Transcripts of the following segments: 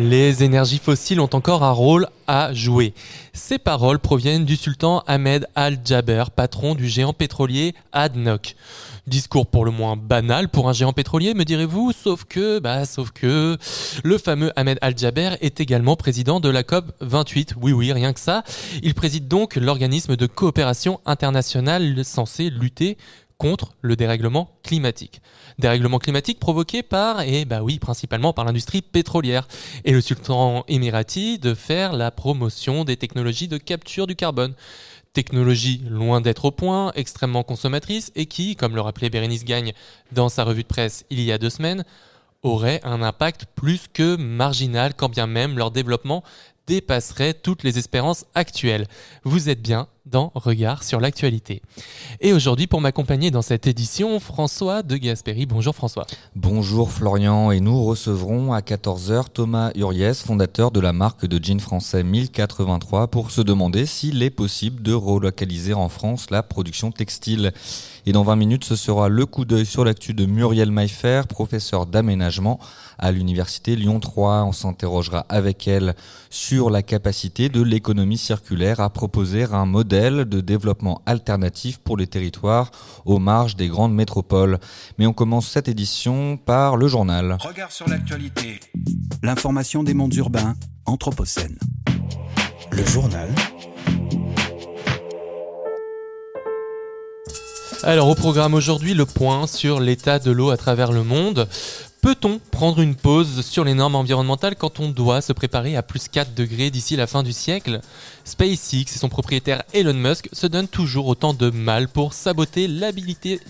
Les énergies fossiles ont encore un rôle à jouer. Ces paroles proviennent du sultan Ahmed Al-Jaber, patron du géant pétrolier ADNOC. Discours pour le moins banal pour un géant pétrolier, me direz-vous, sauf que, bah, sauf que le fameux Ahmed Al-Jaber est également président de la COP 28. Oui, oui, rien que ça. Il préside donc l'organisme de coopération internationale censé lutter contre le dérèglement climatique. Dérèglement climatique provoqué par, et bah oui, principalement par l'industrie pétrolière. Et le sultan émirati de faire la promotion des technologies de capture du carbone. Technologie loin d'être au point, extrêmement consommatrice et qui, comme le rappelait Bérénice Gagne dans sa revue de presse il y a deux semaines, aurait un impact plus que marginal quand bien même leur développement dépasserait toutes les espérances actuelles. Vous êtes bien dans Regard sur l'actualité. Et aujourd'hui, pour m'accompagner dans cette édition, François de Gasperi. Bonjour François. Bonjour Florian, et nous recevrons à 14h Thomas Uriès, fondateur de la marque de jeans français 1083, pour se demander s'il est possible de relocaliser en France la production textile. Et dans 20 minutes, ce sera le coup d'œil sur l'actu de Muriel Maillefer, professeur d'aménagement à l'université Lyon 3. On s'interrogera avec elle sur la capacité de l'économie circulaire à proposer un modèle de développement alternatif pour les territoires aux marges des grandes métropoles. Mais on commence cette édition par le journal. Regard sur l'actualité. L'information des mondes urbains, Anthropocène. Le journal. Alors au programme aujourd'hui, le point sur l'état de l'eau à travers le monde. Peut-on prendre une pause sur les normes environnementales quand on doit se préparer à plus 4 degrés d'ici la fin du siècle? SpaceX et son propriétaire Elon Musk se donnent toujours autant de mal pour saboter l'habilité,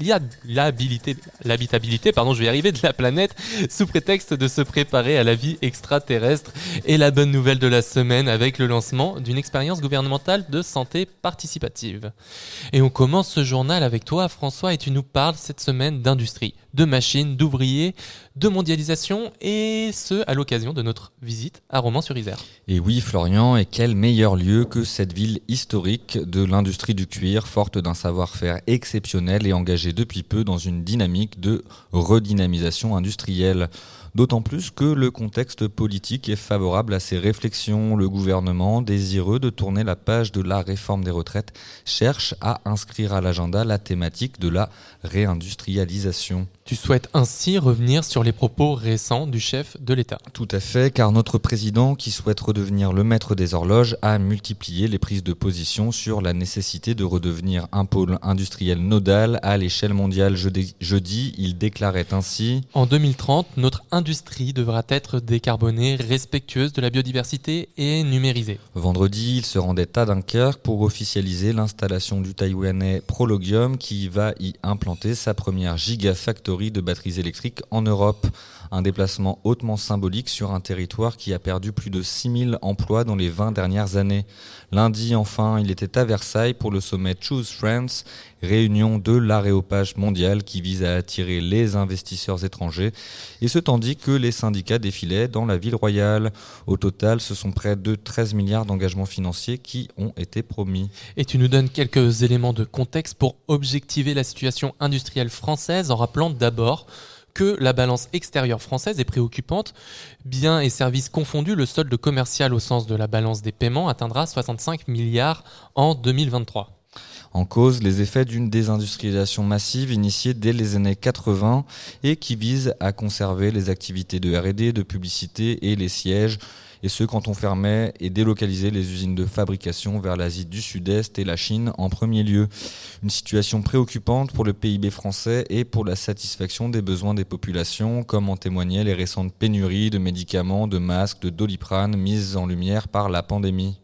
l'habitabilité, pardon, je vais arriver, de la planète sous prétexte de se préparer à la vie extraterrestre. Et la bonne nouvelle de la semaine avec le lancement d'une expérience gouvernementale de santé participative. Et on commence ce journal avec toi, François, et tu nous parles cette semaine d'industrie, de machines, d'ouvriers, de mondialisation, et ce, à l'occasion de notre visite à Romans-sur-Isère. Et oui, Florian, et quel meilleur lieu que cette ville historique de l'industrie du cuir, forte d'un savoir-faire exceptionnel et engagée depuis peu dans une dynamique de redynamisation industrielle. D'autant plus que le contexte politique est favorable à ces réflexions. Le gouvernement, désireux de tourner la page de la réforme des retraites, cherche à inscrire à l'agenda la thématique de la réindustrialisation. Tu souhaites ainsi revenir sur les propos récents du chef de l'État. Tout à fait, car notre président, qui souhaite redevenir le maître des horloges, a multiplié les prises de position sur la nécessité de redevenir un pôle industriel nodal à l'échelle mondiale. Jeudi, jeudi, il déclarait ainsi En 2030, notre industrie devra être décarbonée, respectueuse de la biodiversité et numérisée. Vendredi, il se rendait à Dunkerque pour officialiser l'installation du taïwanais Prologium qui va y implanter sa première gigafactory de batteries électriques en Europe. Un déplacement hautement symbolique sur un territoire qui a perdu plus de 6000 emplois dans les 20 dernières années. Lundi, enfin, il était à Versailles pour le sommet Choose France, réunion de l'aréopage mondial qui vise à attirer les investisseurs étrangers, et ce tandis que les syndicats défilaient dans la ville royale. Au total, ce sont près de 13 milliards d'engagements financiers qui ont été promis. Et tu nous donnes quelques éléments de contexte pour objectiver la situation industrielle française en rappelant d'abord que la balance extérieure française est préoccupante. Biens et services confondus, le solde commercial au sens de la balance des paiements atteindra 65 milliards en 2023. En cause, les effets d'une désindustrialisation massive initiée dès les années 80 et qui vise à conserver les activités de R&D, de publicité et les sièges et ce quand on fermait et délocalisait les usines de fabrication vers l'Asie du Sud-Est et la Chine en premier lieu. Une situation préoccupante pour le PIB français et pour la satisfaction des besoins des populations, comme en témoignaient les récentes pénuries de médicaments, de masques, de doliprane mises en lumière par la pandémie.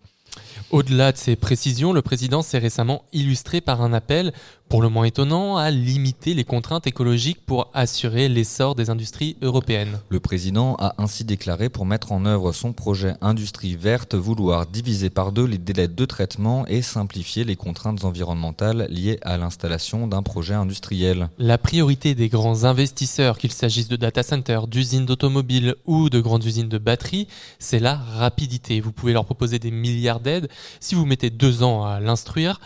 Au-delà de ces précisions, le président s'est récemment illustré par un appel pour le moins étonnant, à limiter les contraintes écologiques pour assurer l'essor des industries européennes. Le président a ainsi déclaré pour mettre en œuvre son projet Industrie verte vouloir diviser par deux les délais de traitement et simplifier les contraintes environnementales liées à l'installation d'un projet industriel. La priorité des grands investisseurs, qu'il s'agisse de data centers, d'usines d'automobiles ou de grandes usines de batteries, c'est la rapidité. Vous pouvez leur proposer des milliards d'aides. Si vous mettez deux ans à l'instruire,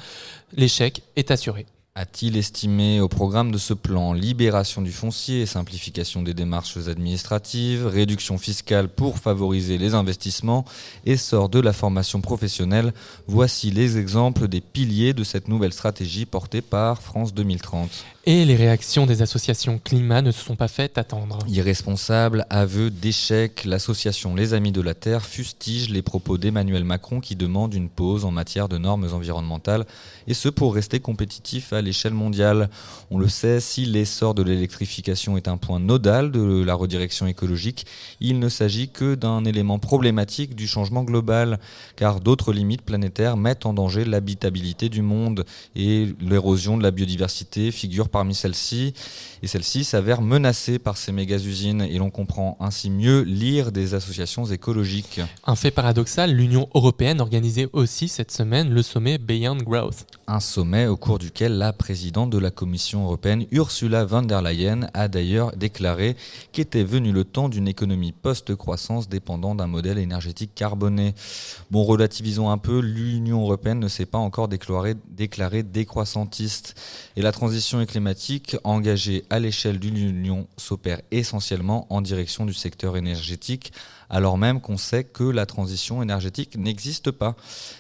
l'échec est assuré. A-t-il estimé au programme de ce plan libération du foncier, simplification des démarches administratives, réduction fiscale pour favoriser les investissements, essor de la formation professionnelle? Voici les exemples des piliers de cette nouvelle stratégie portée par France 2030. Et les réactions des associations climat ne se sont pas faites attendre. Irresponsable, aveu d'échec, l'association Les Amis de la Terre fustige les propos d'Emmanuel Macron qui demande une pause en matière de normes environnementales, et ce pour rester compétitif à l'échelle mondiale. On le sait, si l'essor de l'électrification est un point nodal de la redirection écologique, il ne s'agit que d'un élément problématique du changement global, car d'autres limites planétaires mettent en danger l'habitabilité du monde, et l'érosion de la biodiversité figure parmi celles-ci, et celles-ci s'avèrent menacées par ces méga-usines, et l'on comprend ainsi mieux lire des associations écologiques. Un fait paradoxal, l'Union européenne organisait aussi cette semaine le sommet Beyond Growth. Un sommet au cours duquel la présidente de la Commission européenne, Ursula von der Leyen, a d'ailleurs déclaré qu'était venu le temps d'une économie post-croissance dépendant d'un modèle énergétique carboné. Bon, relativisons un peu, l'Union européenne ne s'est pas encore déclarée, décroissantiste, et la transition climatique engagée à l'échelle d'une union s'opère essentiellement en direction du secteur énergétique, alors même qu'on sait que la transition énergétique n'existe pas.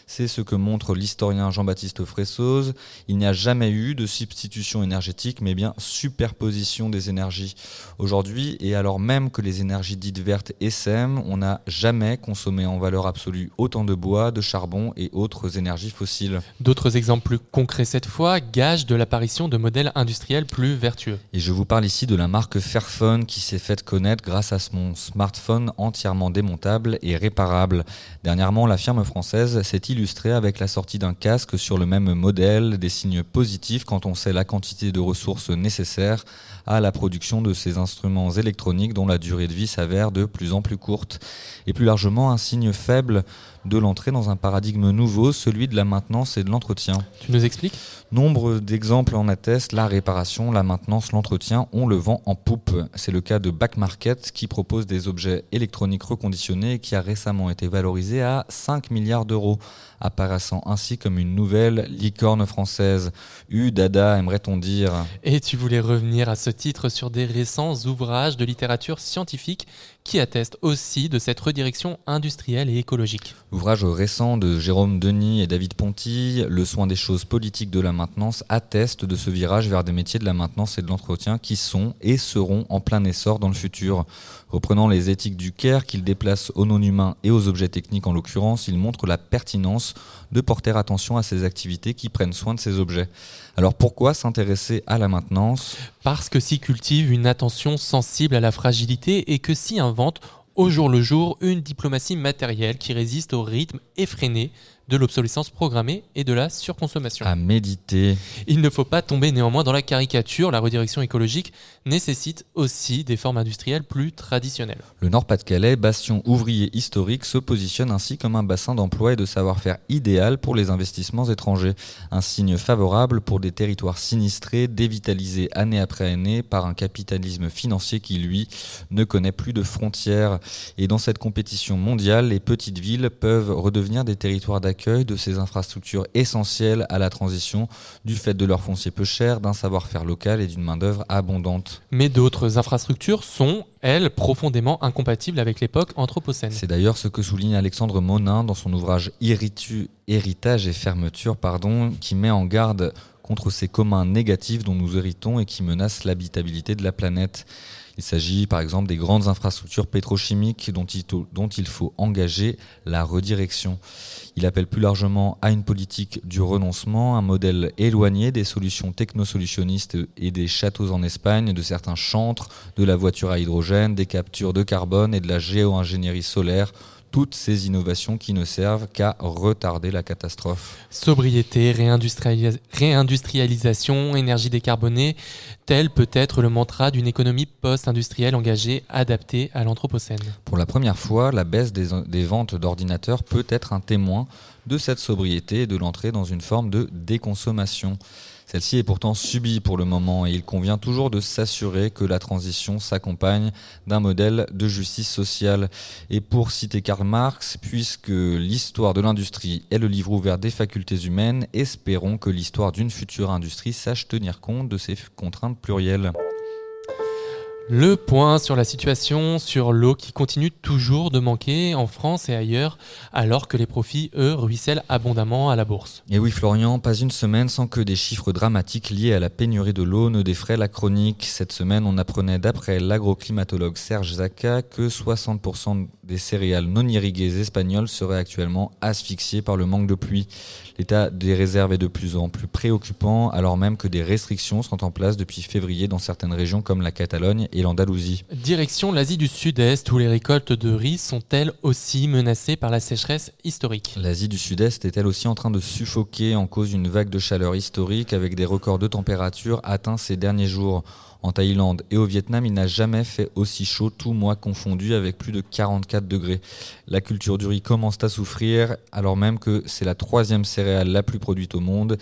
C'est ce que montre l'historien Jean-Baptiste Fressoz. Il n'y a jamais eu de substitution énergétique, mais bien superposition des énergies. Aujourd'hui, et alors même que les énergies dites vertes essaiment, on n'a jamais consommé en valeur absolue autant de bois, de charbon et autres énergies fossiles. D'autres exemples plus concrets cette fois gagent de l'apparition de modèles industriels plus vertueux. Et je vous parle ici de la marque Fairphone qui s'est faite connaître grâce à son smartphone entièrement démontable et réparable. Dernièrement, la firme française s'est illustrée avec la sortie d'un casque sur le même modèle, des signes positifs quand on sait la quantité de ressources nécessaires à la production de ces instruments électroniques dont la durée de vie s'avère de plus en plus courte. Et plus largement, un signe faible de l'entrée dans un paradigme nouveau, celui de la maintenance et de l'entretien. Tu nous expliques? Nombre d'exemples en attestent, la réparation, la maintenance, l'entretien, on le vend en poupe. C'est le cas de Back Market qui propose des objets électroniques reconditionnés et qui a récemment été valorisé à 5 milliards d'euros, apparaissant ainsi comme une nouvelle licorne française. U dada, aimerait-on dire? Et tu voulais revenir à ce titre sur des récents ouvrages de littérature scientifique qui attestent aussi de cette redirection industrielle et écologique. Ouvrage récent de Jérôme Denis et David Ponty, Le soin des choses politiques de la maintenance, atteste de ce virage vers des métiers de la maintenance et de l'entretien qui sont et seront en plein essor dans le futur. Reprenant les éthiques du CARE qu'il déplace aux non-humains et aux objets techniques en l'occurrence, il montre la pertinence de porter attention à ces activités qui prennent soin de ces objets. Alors pourquoi s'intéresser à la maintenance? Parce que s'y cultive une attention sensible à la fragilité et que s'y invente au jour le jour une diplomatie matérielle qui résiste au rythme effréné de l'obsolescence programmée et de la surconsommation. À méditer. Il ne faut pas tomber néanmoins dans la caricature, la redirection écologique nécessite aussi des formes industrielles plus traditionnelles. Le Nord-Pas-de-Calais, bastion ouvrier historique, se positionne ainsi comme un bassin d'emploi et de savoir-faire idéal pour les investissements étrangers. Un signe favorable pour des territoires sinistrés, dévitalisés année après année par un capitalisme financier qui, lui, ne connaît plus de frontières. Et dans cette compétition mondiale, les petites villes peuvent redevenir des territoires d'accueil de ces infrastructures essentielles à la transition du fait de leur foncier peu cher, d'un savoir-faire local et d'une main-d'œuvre abondante. Mais d'autres infrastructures sont, elles, profondément incompatibles avec l'époque anthropocène. C'est d'ailleurs ce que souligne Alexandre Monin dans son ouvrage Héritage et fermeture, pardon, qui met en garde contre ces communs négatifs dont nous héritons et qui menacent l'habitabilité de la planète. Il s'agit par exemple des grandes infrastructures pétrochimiques dont il, faut engager la redirection. Il appelle plus largement à une politique du renoncement, un modèle éloigné des solutions technosolutionnistes et des châteaux en Espagne, de certains chantres, de la voiture à hydrogène, des captures de carbone et de la géo-ingénierie solaire, toutes ces innovations qui ne servent qu'à retarder la catastrophe. Sobriété, réindustrialis- réindustrialisation, énergie décarbonée, tel peut être le mantra d'une économie post-industrielle engagée, adaptée à l'Anthropocène. Pour la première fois, la baisse des, des ventes d'ordinateurs peut être un témoin de cette sobriété et de l'entrée dans une forme de déconsommation. Celle-ci est pourtant subie pour le moment et il convient toujours de s'assurer que la transition s'accompagne d'un modèle de justice sociale. Et pour citer Karl Marx, puisque l'histoire de l'industrie est le livre ouvert des facultés humaines, espérons que l'histoire d'une future industrie sache tenir compte de ces contraintes plurielles. Le point sur la situation sur l'eau qui continue toujours de manquer en France et ailleurs, alors que les profits, eux, ruissellent abondamment à la bourse. Et oui, Florian, pas une semaine sans que des chiffres dramatiques liés à la pénurie de l'eau ne défraient la chronique. Cette semaine, on apprenait d'après l'agroclimatologue Serge Zaka que 60% des céréales non irriguées espagnoles seraient actuellement asphyxiées par le manque de pluie. L'état des réserves est de plus en plus préoccupant, alors même que des restrictions sont en place depuis février dans certaines régions comme la Catalogne l'Andalousie. Direction l'Asie du Sud-Est, où les récoltes de riz sont elles aussi menacées par la sécheresse historique. L'Asie du Sud-Est est elle aussi en train de suffoquer en cause d'une vague de chaleur historique avec des records de température atteints ces derniers jours? En Thaïlande et au Vietnam, il n'a jamais fait aussi chaud, tout mois confondu, avec plus de 44 degrés. La culture du riz commence à souffrir, alors même que c'est la troisième céréale la plus produite au monde,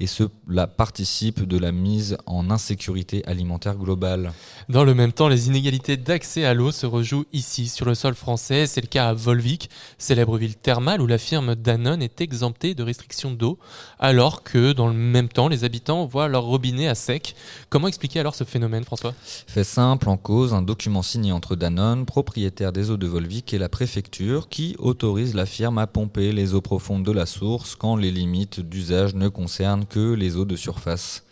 et cela participe de la mise en insécurité alimentaire globale. Dans le même temps, les inégalités d'accès à l'eau se rejouent ici, sur le sol français. C'est le cas à Volvic, célèbre ville thermale où la firme Danone est exemptée de restrictions d'eau, alors que dans le même temps, les habitants voient leur robinet à sec. Comment expliquer alors ce phénomène, François? Fait simple, en cause, un document signé entre Danone, propriétaire des eaux de Volvic, et la préfecture, qui autorise la firme à pomper les eaux profondes de la source quand les limites d'usage ne concernent que les eaux de surface.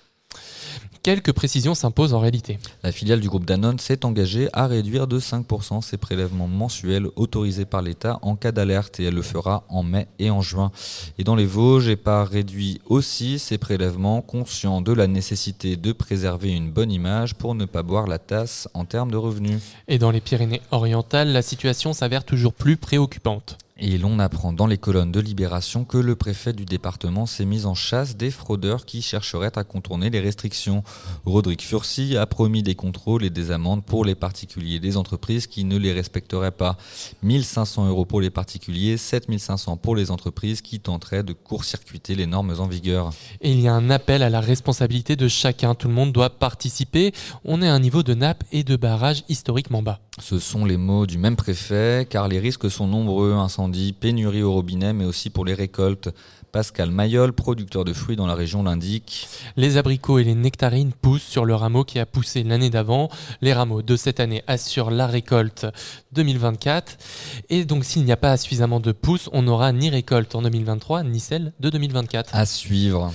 Quelques précisions s'imposent en réalité. La filiale du groupe Danone s'est engagée à réduire de 5% ses prélèvements mensuels autorisés par l'État en cas d'alerte et elle le fera en mai et en juin. Et dans les Vosges, EPA réduit aussi ses prélèvements conscient de la nécessité de préserver une bonne image pour ne pas boire la tasse en termes de revenus. Et dans les Pyrénées-Orientales, la situation s'avère toujours plus préoccupante. Et l'on apprend dans les colonnes de Libération que le préfet du département s'est mis en chasse des fraudeurs qui chercheraient à contourner les restrictions. Rodrigue Furcy a promis des contrôles et des amendes pour les particuliers et les entreprises qui ne les respecteraient pas. 1500 euros pour les particuliers, 7500 pour les entreprises qui tenteraient de court-circuiter les normes en vigueur. Et il y a un appel à la responsabilité de chacun. Tout le monde doit participer. On est à un niveau de nappe et de barrage historiquement bas. Ce sont les mots du même préfet, car les risques sont nombreux, pénurie au robinet, mais aussi pour les récoltes. Pascal Mayol, producteur de fruits dans la région, l'indique. Les abricots et les nectarines poussent sur le rameau qui a poussé l'année d'avant. Les rameaux de cette année assurent la récolte 2024. Et donc s'il n'y a pas suffisamment de pousses, on n'aura ni récolte en 2023, ni celle de 2024. À suivre.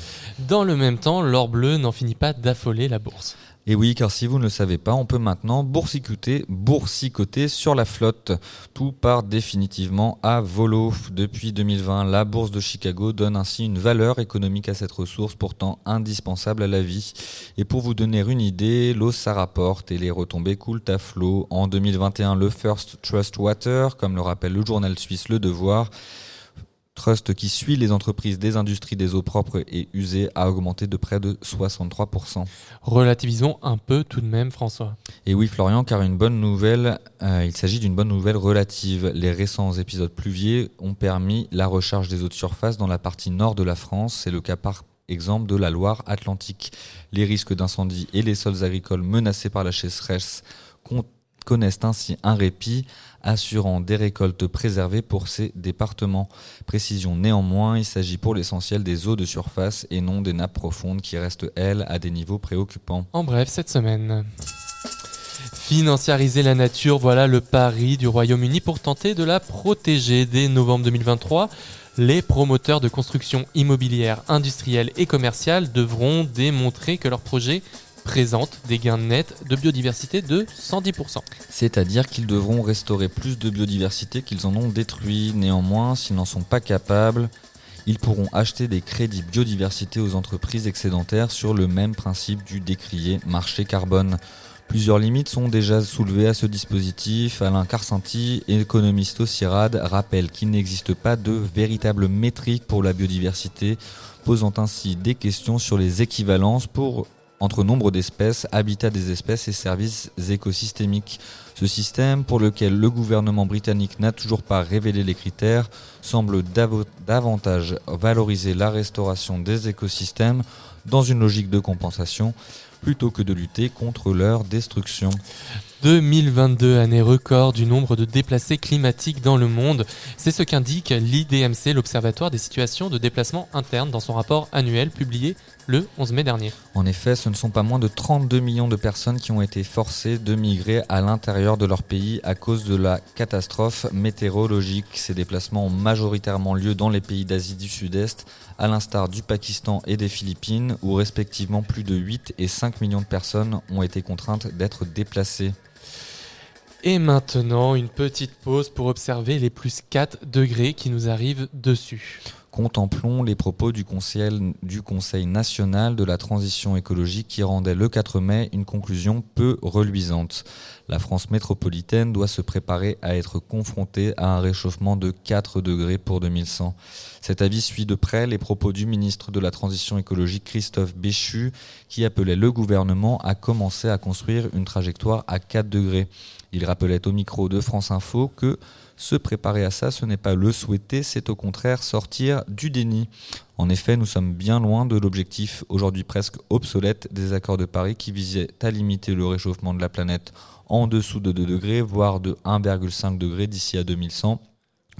Dans le même temps, l'or bleu n'en finit pas d'affoler la bourse. Et oui, car si vous ne le savez pas, on peut maintenant boursicoter, boursicoter sur la flotte. Tout part définitivement à volo. Depuis 2020, la bourse de Chicago donne ainsi une valeur économique à cette ressource pourtant indispensable à la vie. Et pour vous donner une idée, l'eau ça rapporte et les retombées coulent à flot. En 2021, le First Trust Water, comme le rappelle le journal suisse Le Devoir, Trust qui suit les entreprises des industries des eaux propres et usées a augmenté de près de 63%. Relativisons un peu tout de même, François. Et oui, Florian, car une bonne nouvelle, euh, il s'agit d'une bonne nouvelle relative. Les récents épisodes pluvieux ont permis la recharge des eaux de surface dans la partie nord de la France. C'est le cas par exemple de la Loire-Atlantique. Les risques d'incendie et les sols agricoles menacés par la sécheresse connaissent ainsi un répit, assurant des récoltes préservées pour ces départements. Précision néanmoins, il s'agit pour l'essentiel des eaux de surface et non des nappes profondes qui restent, elles, à des niveaux préoccupants. En bref, cette semaine. Financiariser la nature, voilà le pari du Royaume-Uni pour tenter de la protéger. Dès novembre 2023, les promoteurs de construction immobilière, industrielle et commerciale devront démontrer que leur projet présente des gains nets de biodiversité de 110%. C'est-à-dire qu'ils devront restaurer plus de biodiversité qu'ils en ont détruit. Néanmoins, s'ils n'en sont pas capables, ils pourront acheter des crédits biodiversité aux entreprises excédentaires sur le même principe du décrié marché carbone. Plusieurs limites sont déjà soulevées à ce dispositif. Alain Carcenti, économiste au CIRAD, rappelle qu'il n'existe pas de véritable métrique pour la biodiversité, posant ainsi des questions sur les équivalences pour entre nombre d'espèces, habitat des espèces et services écosystémiques. Ce système, pour lequel le gouvernement britannique n'a toujours pas révélé les critères, semble davantage valoriser la restauration des écosystèmes dans une logique de compensation plutôt que de lutter contre leur destruction. 2022, année record du nombre de déplacés climatiques dans le monde. C'est ce qu'indique l'IDMC, l'Observatoire des situations de déplacement interne, dans son rapport annuel publié le 11 mai dernier. En effet, ce ne sont pas moins de 32 millions de personnes qui ont été forcées de migrer à l'intérieur de leur pays à cause de la catastrophe météorologique. Ces déplacements ont majoritairement lieu dans les pays d'Asie du Sud-Est, à l'instar du Pakistan et des Philippines, où respectivement plus de 8 et 5 millions de personnes ont été contraintes d'être déplacées. Et maintenant, une petite pause pour observer les plus 4 degrés qui nous arrivent dessus. Contemplons les propos du conseil, du conseil national de la transition écologique qui rendait le 4 mai une conclusion peu reluisante. La France métropolitaine doit se préparer à être confrontée à un réchauffement de 4 degrés pour 2100. Cet avis suit de près les propos du ministre de la Transition écologique Christophe Béchu qui appelait le gouvernement à commencer à construire une trajectoire à 4 degrés. Il rappelait au micro de France Info que se préparer à ça, ce n'est pas le souhaiter, c'est au contraire sortir du déni. En effet, nous sommes bien loin de l'objectif aujourd'hui presque obsolète des accords de Paris qui visait à limiter le réchauffement de la planète en dessous de 2 degrés, voire de 1,5 degrés d'ici à 2100,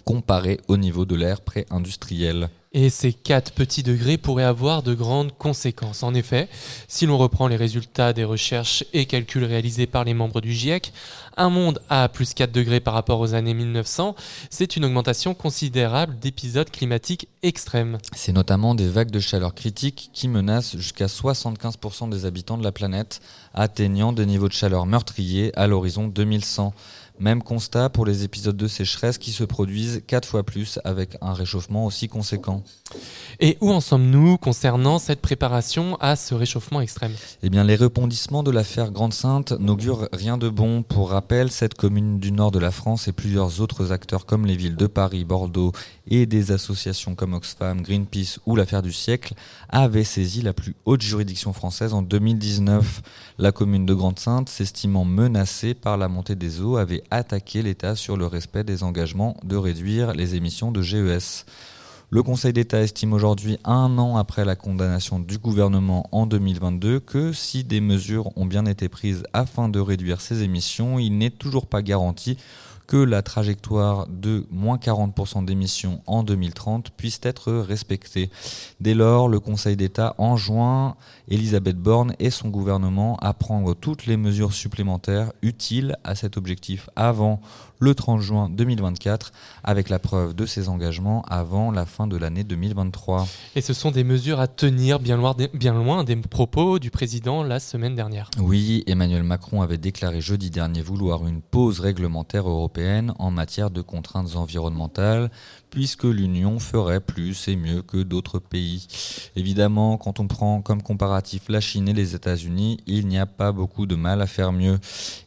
comparé au niveau de l'ère pré-industrielle. Et ces 4 petits degrés pourraient avoir de grandes conséquences. En effet, si l'on reprend les résultats des recherches et calculs réalisés par les membres du GIEC, un monde à plus 4 degrés par rapport aux années 1900, c'est une augmentation considérable d'épisodes climatiques extrêmes. C'est notamment des vagues de chaleur critiques qui menacent jusqu'à 75% des habitants de la planète, atteignant des niveaux de chaleur meurtriers à l'horizon 2100. Même constat pour les épisodes de sécheresse qui se produisent 4 fois plus avec un réchauffement aussi conséquent. Et où en sommes-nous concernant cette préparation à ce réchauffement extrême? Eh bien, les rebondissements de l'affaire Grande-Sainte n'augurent rien de bon. Pour rappel, cette commune du nord de la France et plusieurs autres acteurs comme les villes de Paris, Bordeaux et des associations comme Oxfam, Greenpeace ou l'affaire du siècle avaient saisi la plus haute juridiction française en 2019. La commune de Grande-Sainte, s'estimant menacée par la montée des eaux, avait attaqué l'État sur le respect des engagements de réduire les émissions de GES. Le Conseil d'État estime aujourd'hui, un an après la condamnation du gouvernement en 2022, que si des mesures ont bien été prises afin de réduire ces émissions, il n'est toujours pas garanti que la trajectoire de moins 40% d'émissions en 2030 puisse être respectée. Dès lors, le Conseil d'État enjoint Elisabeth Borne et son gouvernement à prendre toutes les mesures supplémentaires utiles à cet objectif avant le 30 juin 2024, avec la preuve de ses engagements avant la fin de l'année 2023. Et ce sont des mesures à tenir bien loin, des, bien loin des propos du président la semaine dernière. Oui, Emmanuel Macron avait déclaré jeudi dernier vouloir une pause réglementaire européenne en matière de contraintes environnementales, puisque l'Union ferait plus et mieux que d'autres pays. Évidemment, quand on prend comme comparatif la Chine et les États-Unis, il n'y a pas beaucoup de mal à faire mieux.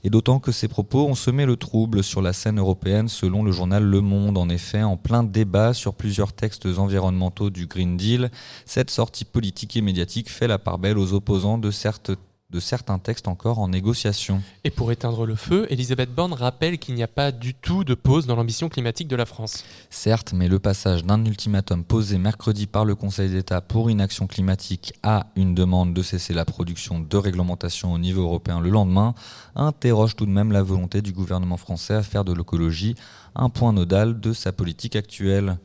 Et d'autant que ces propos ont semé le trouble sur la scène européenne selon le journal Le Monde. En effet, en plein débat sur plusieurs textes environnementaux du Green Deal, cette sortie politique et médiatique fait la part belle aux opposants de certes de certains textes encore en négociation. Et pour éteindre le feu, Elisabeth Borne rappelle qu'il n'y a pas du tout de pause dans l'ambition climatique de la France. Certes, mais le passage d'un ultimatum posé mercredi par le Conseil d'État pour inaction climatique à une demande de cesser la production de réglementation au niveau européen le lendemain interroge tout de même la volonté du gouvernement français à faire de l'écologie un point nodal de sa politique actuelle.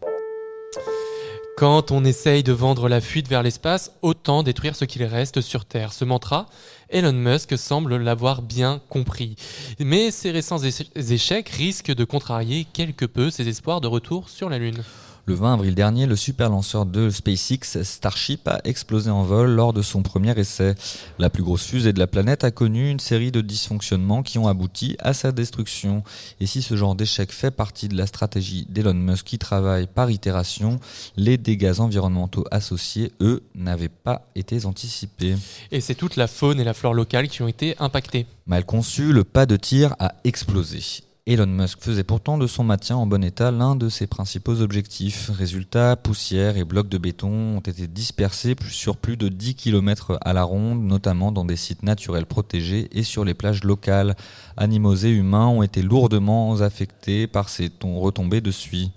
Quand on essaye de vendre la fuite vers l'espace, autant détruire ce qu'il reste sur Terre. Ce mantra, Elon Musk semble l'avoir bien compris. Mais ces récents échecs risquent de contrarier quelque peu ses espoirs de retour sur la Lune. Le 20 avril dernier, le super lanceur de SpaceX Starship a explosé en vol lors de son premier essai. La plus grosse fusée de la planète a connu une série de dysfonctionnements qui ont abouti à sa destruction. Et si ce genre d'échec fait partie de la stratégie d'Elon Musk qui travaille par itération, les dégâts environnementaux associés, eux, n'avaient pas été anticipés. Et c'est toute la faune et la flore locale qui ont été impactées. Mal conçu, le pas de tir a explosé. Elon Musk faisait pourtant de son maintien en bon état l'un de ses principaux objectifs. Résultat, poussière et blocs de béton ont été dispersés sur plus de 10 km à la ronde, notamment dans des sites naturels protégés et sur les plages locales. Animaux et humains ont été lourdement affectés par ces retombées de suie.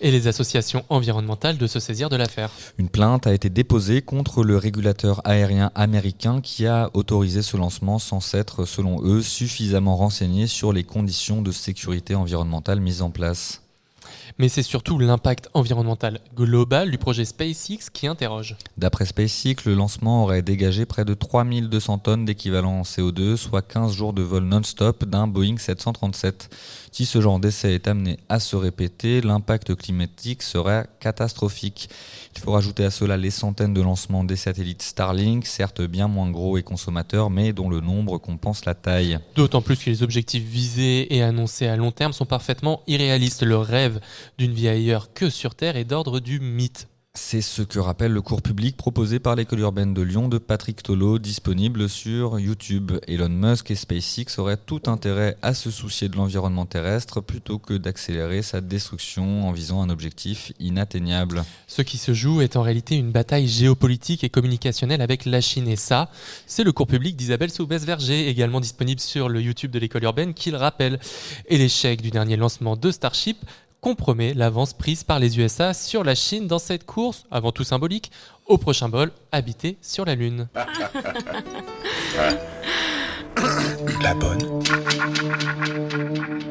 Et les associations environnementales de se saisir de l'affaire. Une plainte a été déposée contre le régulateur aérien américain qui a autorisé ce lancement sans s'être, selon eux, suffisamment renseigné sur les conditions de sécurité environnementale mise en place. Mais c'est surtout l'impact environnemental global du projet SpaceX qui interroge. D'après SpaceX, le lancement aurait dégagé près de 3200 tonnes d'équivalent CO2, soit 15 jours de vol non-stop d'un Boeing 737. Si ce genre d'essai est amené à se répéter, l'impact climatique serait catastrophique. Il faut rajouter à cela les centaines de lancements des satellites Starlink, certes bien moins gros et consommateurs, mais dont le nombre compense la taille. D'autant plus que les objectifs visés et annoncés à long terme sont parfaitement irréalistes. Le rêve d'une vie ailleurs que sur Terre est d'ordre du mythe. C'est ce que rappelle le cours public proposé par l'école urbaine de Lyon de Patrick Tolo, disponible sur YouTube. Elon Musk et SpaceX auraient tout intérêt à se soucier de l'environnement terrestre plutôt que d'accélérer sa destruction en visant un objectif inatteignable. Ce qui se joue est en réalité une bataille géopolitique et communicationnelle avec la Chine. Et ça, c'est le cours public d'Isabelle Soubès-Verger, également disponible sur le YouTube de l'école urbaine, qui le rappelle. Et l'échec du dernier lancement de Starship compromet l'avance prise par les USA sur la Chine dans cette course, avant tout symbolique, au prochain bol habité sur la Lune. La bonne.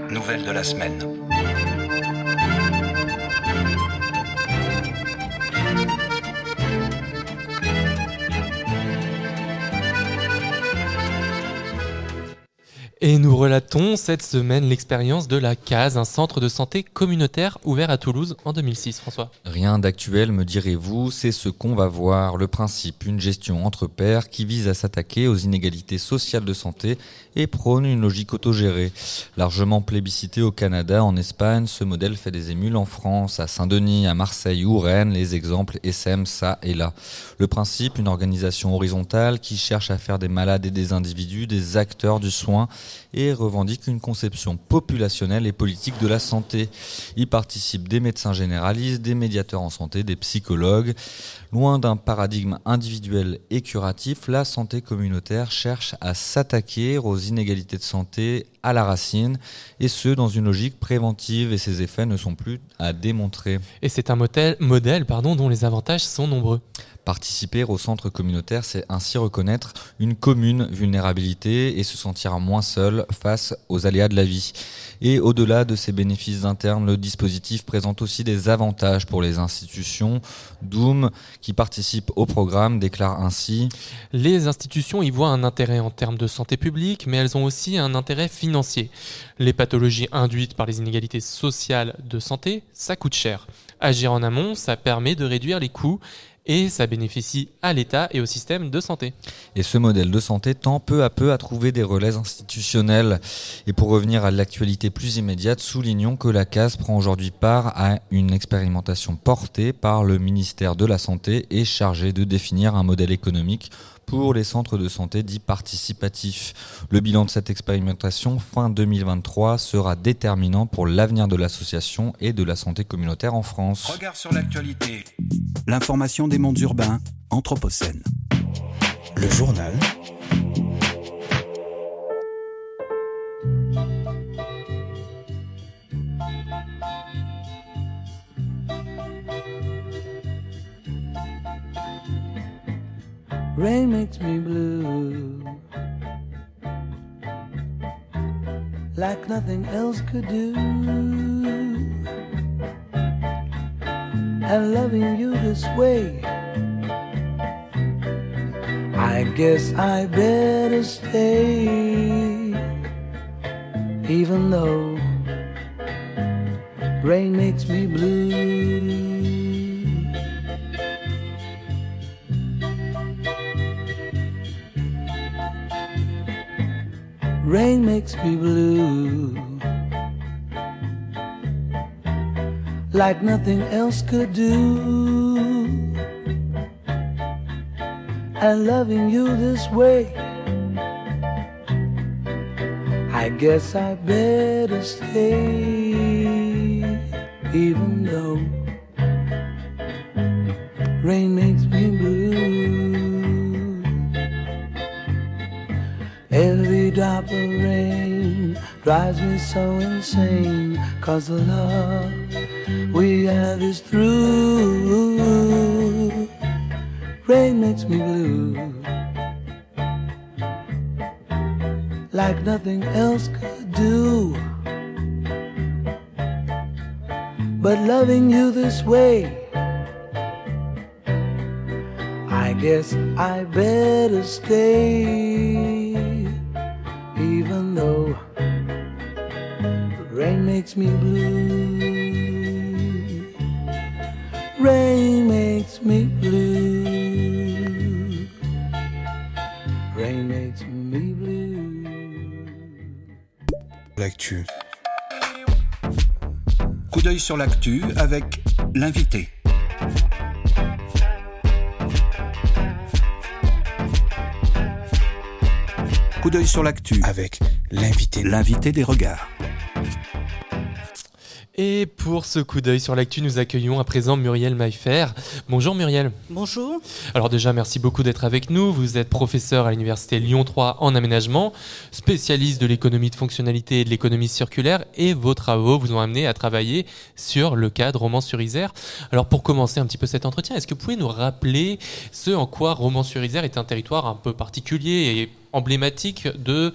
Nouvelle de la semaine. Et nous relatons cette semaine l'expérience de la CASE, un centre de santé communautaire ouvert à Toulouse en 2006. François. Rien d'actuel, me direz-vous, c'est ce qu'on va voir. Le principe, une gestion entre pairs qui vise à s'attaquer aux inégalités sociales de santé et prône une logique autogérée. Largement plébiscité au Canada, en Espagne, ce modèle fait des émules en France, à Saint-Denis, à Marseille ou Rennes, les exemples SM, ça et là. Le principe, une organisation horizontale qui cherche à faire des malades et des individus des acteurs du soin et revendique une conception populationnelle et politique de la santé. Y participent des médecins généralistes, des médiateurs en santé, des psychologues. Loin d'un paradigme individuel et curatif, la santé communautaire cherche à s'attaquer aux inégalités de santé à la racine, et ce dans une logique préventive, et ses effets ne sont plus à démontrer. Et c'est un modèle, modèle pardon, dont les avantages sont nombreux. Participer au centre communautaire, c'est ainsi reconnaître une commune vulnérabilité et se sentir moins seul face aux aléas de la vie. Et au-delà de ces bénéfices internes, le dispositif présente aussi des avantages pour les institutions. Doom, qui participe au programme, déclare ainsi Les institutions y voient un intérêt en termes de santé publique, mais elles ont aussi un intérêt financier. Les pathologies induites par les inégalités sociales de santé, ça coûte cher. Agir en amont, ça permet de réduire les coûts et ça bénéficie à l'État et au système de santé. Et ce modèle de santé tend peu à peu à trouver des relais institutionnels. Et pour revenir à l'actualité plus immédiate, soulignons que la CAS prend aujourd'hui part à une expérimentation portée par le ministère de la Santé et chargée de définir un modèle économique pour les centres de santé dits participatifs. Le bilan de cette expérimentation fin 2023 sera déterminant pour l'avenir de l'association et de la santé communautaire en France. Regard sur l'actualité. L'information des mondes urbains, Anthropocène. Le journal. Rain makes me blue. Like nothing else could do. And loving you this way. I guess I better stay. Even though rain makes me blue. Rain makes me blue. Like nothing else could do. And loving you this way, I guess I better stay. Even though rain makes me blue. Drop of rain drives me so insane. Cause the love we have is through. Rain makes me blue. Like nothing else could do. But loving you this way. I guess I better stay, the rain makes me blue. Rain makes me blue. Rain makes me blue. L'actu. Coup d'œil sur l'actu avec l'invité. Coup d'œil sur l'actu Avec l'invité. l'invité des regards. Et pour ce coup d'œil sur l'actu, nous accueillons à présent Muriel Maillefer. Bonjour Muriel. Bonjour. Alors déjà, merci beaucoup d'être avec nous. Vous êtes professeur à l'Université Lyon 3 en aménagement, spécialiste de l'économie de fonctionnalité et de l'économie circulaire, et vos travaux vous ont amené à travailler sur le cadre Romans-sur-Isère. Alors pour commencer un petit peu cet entretien, est-ce que vous pouvez nous rappeler ce en quoi Romans-sur-Isère est un territoire un peu particulier et emblématique de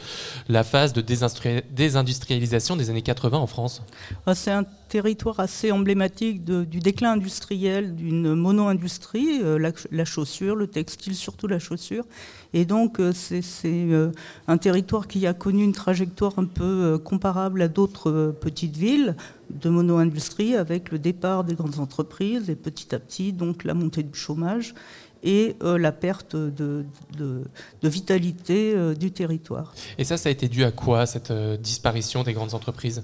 la phase de désindustrialisation des années 80 en France Ah, C'est un territoire assez emblématique du déclin industriel d'une mono-industrie, euh, la, la chaussure, le textile, surtout la chaussure. Et donc, euh, c'est euh, un territoire qui a connu une trajectoire un peu comparable à d'autres petites villes de mono-industrie, avec le départ des grandes entreprises et petit à petit, donc, la montée du chômage et euh, la perte de, de- de vitalité euh, du territoire. Et ça, ça a été dû à quoi, cette euh, disparition des grandes entreprises?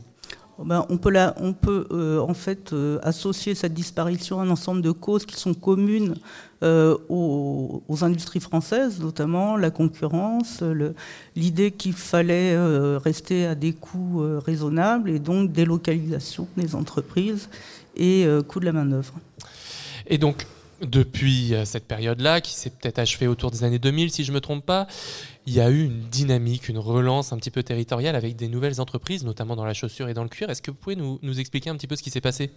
Ben, on peut, la- on peut euh, en fait euh, associer cette disparition à un ensemble de causes qui sont communes euh, aux, aux industries françaises, notamment la concurrence, l'idée qu'il fallait rester à des coûts raisonnables et donc délocalisation des entreprises et coût de la main-d'œuvre. Et donc, depuis euh, cette période-là, qui s'est peut-être achevée autour des années 2000, si je ne me trompe pas, il y a eu une dynamique, une relance un petit peu territoriale avec des nouvelles entreprises, notamment dans la chaussure et dans le cuir. Est-ce que vous pouvez nous, expliquer un petit peu ce qui s'est passé?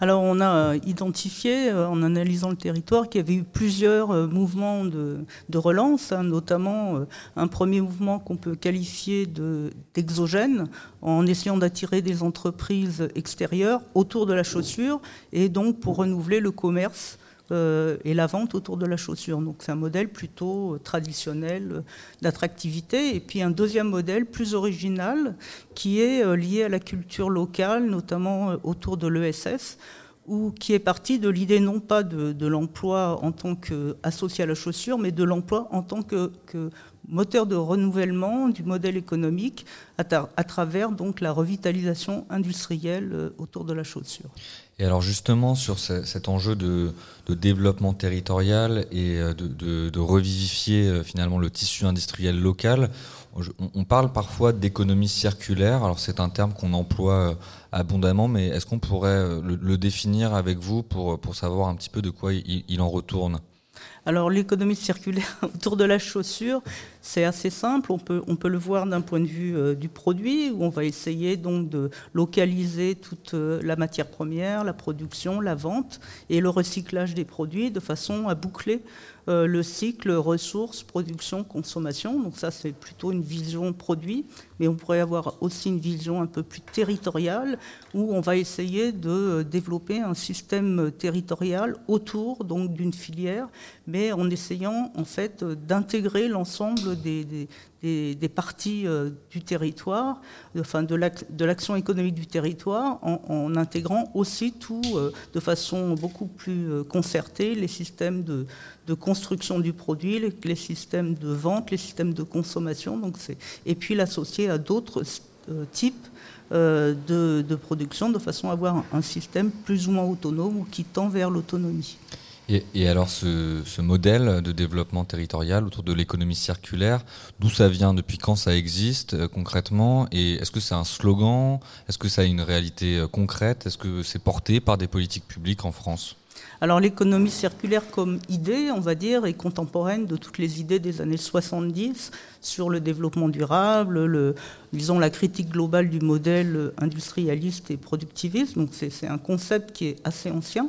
Alors on a euh, identifié, euh, en analysant le territoire, qu'il y avait eu plusieurs mouvements de, relance, hein, notamment un premier mouvement qu'on peut qualifier de- d'exogène, en essayant d'attirer des entreprises extérieures autour de la chaussure, et donc pour renouveler le commerce euh, et la vente autour de la chaussure. Donc c'est un modèle plutôt euh, traditionnel euh, d'attractivité. Et puis un deuxième modèle plus original qui est lié à la culture locale, notamment autour de l'ESS, ou qui est parti de l'idée non pas de, l'emploi en tant qu'associé à la chaussure, mais de l'emploi en tant que moteur de renouvellement du modèle économique à, travers donc la revitalisation industrielle euh, autour de la chaussure. Et alors justement sur ce- cet enjeu de, développement territorial et euh, de, revivifier euh, finalement le tissu industriel local, on, parle parfois d'économie circulaire. Alors c'est un terme qu'on emploie abondamment, mais est-ce qu'on pourrait le, définir avec vous pour, pour savoir un petit peu de quoi il en retourne? Alors l'économie circulaire autour de la chaussure, c'est assez simple. On peut, le voir d'un point de vue euh, du produit, où on va essayer donc de localiser toute euh, la matière première, la production, la vente et le recyclage des produits de façon à boucler euh, le cycle ressources, production, consommation. Donc ça, c'est plutôt une vision produit, mais on pourrait avoir aussi une vision un peu plus territoriale, où on va essayer de développer un système territorial autour d'une filière, mais en essayant en fait d'intégrer l'ensemble des, parties du territoire, de l'action économique du territoire, en, intégrant aussi tout de façon beaucoup plus concertée, les systèmes de, construction du produit, les, systèmes de vente, les systèmes de consommation, et puis l'associer à d'autres types euh, de, production de façon à avoir un système plus ou moins autonome ou qui tend vers l'autonomie. Et, alors ce, modèle de développement territorial autour de l'économie circulaire, d'où ça vient, depuis quand ça existe euh, concrètement Et est-ce que c'est un slogan Est-ce que ça a une réalité euh, concrète Est-ce que c'est porté par des politiques publiques en France? Alors l'économie circulaire comme idée, on va dire, est contemporaine de toutes les idées des années 70 sur le développement durable, le, disons la critique globale du modèle industrialiste et productiviste. Donc c'est un concept qui est assez ancien.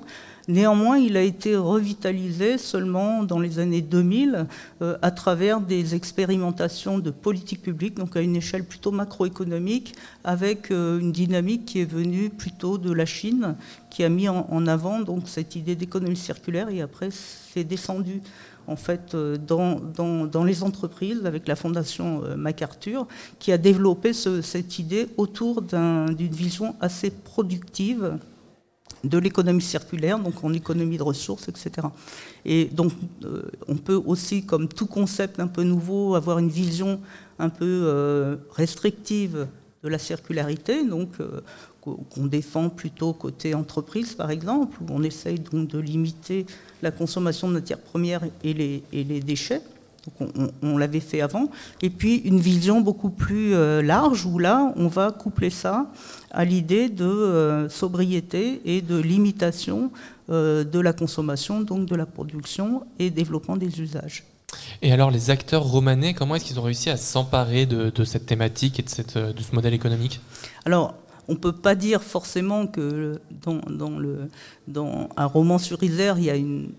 Néanmoins, il a été revitalisé seulement dans les années 2000 euh, à travers des expérimentations de politique publique, donc à une échelle plutôt macroéconomique, avec euh, une dynamique qui est venue plutôt de la Chine, qui a mis en, avant cette idée d'économie circulaire et après c'est descendu en fait euh, dans, les entreprises avec la fondation MacArthur qui a développé cette idée autour d'une vision assez productive de l'économie circulaire, donc en économie de ressources, etc. Et donc, euh, on peut aussi, comme tout concept un peu nouveau, avoir une vision un peu euh, restrictive de la circularité, donc euh, qu'on défend plutôt côté entreprise, par exemple, où on essaye donc de limiter la consommation de matières premières et les, et les déchets. Donc on, l'avait fait avant. Et puis une vision beaucoup plus euh, large où là, on va coupler ça à l'idée de euh, sobriété et de limitation euh, de la consommation, donc de la production et développement des usages. Et alors les acteurs romanais, comment est-ce qu'ils ont réussi à s'emparer de, cette thématique et de, cette, de ce modèle économique? Alors, on ne peut pas dire forcément que dans, dans, le, dans un roman sur Isère, il y a une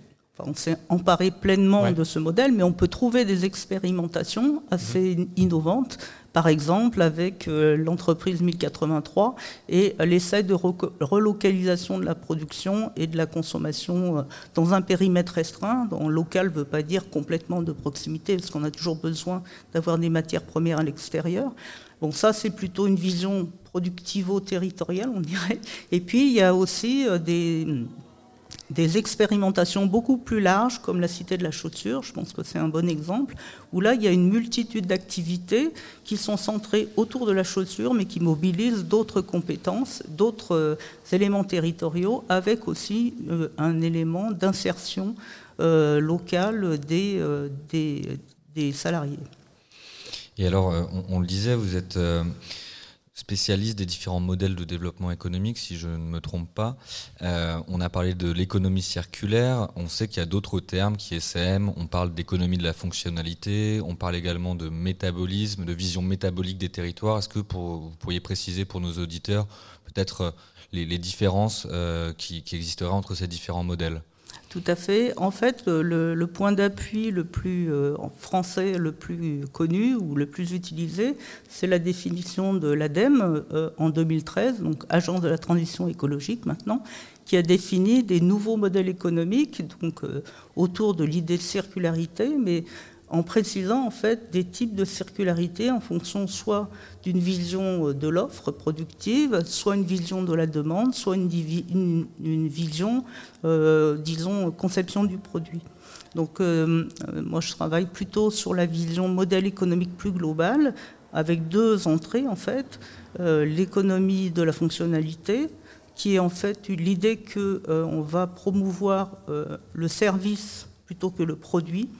on s'est emparé pleinement de ce modèle, mais on peut trouver des expérimentations assez mhm. innovantes, par exemple avec euh, l'entreprise 1083 et l'essai de relocalisation de la production et de la consommation euh, dans un périmètre restreint. Dans local ne veut pas dire complètement de proximité, parce qu'on a toujours besoin d'avoir des matières premières à l'extérieur. Bon, ça, c'est plutôt une vision productivo-territoriale, on dirait. Et puis, il y a aussi euh, des des expérimentations beaucoup plus larges, comme la Cité de la Chaussure, je pense que c'est un bon exemple, où là, il y a une multitude d'activités qui sont centrées autour de la chaussure, mais qui mobilisent d'autres compétences, d'autres euh, éléments territoriaux, avec aussi euh, un élément d'insertion euh, locale des, des, salariés. Et alors, on, le disait, vous êtes spécialiste des différents modèles de développement économique, si je ne me trompe pas. Euh, on a parlé de l'économie circulaire, on sait qu'il y a d'autres termes qui SCM, on parle d'économie de la fonctionnalité, on parle également de métabolisme, de vision métabolique des territoires. Est-ce que vous pourriez préciser pour nos auditeurs peut-être euh, les, différences euh, qui existeraient entre ces différents modèles? Tout à fait. En fait, le, point d'appui le plus euh, français le plus connu ou le plus utilisé, c'est la définition de l'ADEME euh, en 2013, donc Agence de la transition écologique maintenant, qui a défini des nouveaux modèles économiques, donc euh, autour de l'idée de circularité, mais en précisant en fait des types de circularité en fonction soit d'une vision euh, de l'offre productive, soit une vision de la demande, soit une, vision, euh, disons, conception du produit. Donc euh, moi je travaille plutôt sur la vision modèle économique plus globale, avec deux entrées en fait. L'économie de la fonctionnalité, qui est en fait l'idée qu'on va promouvoir le service plutôt que le produit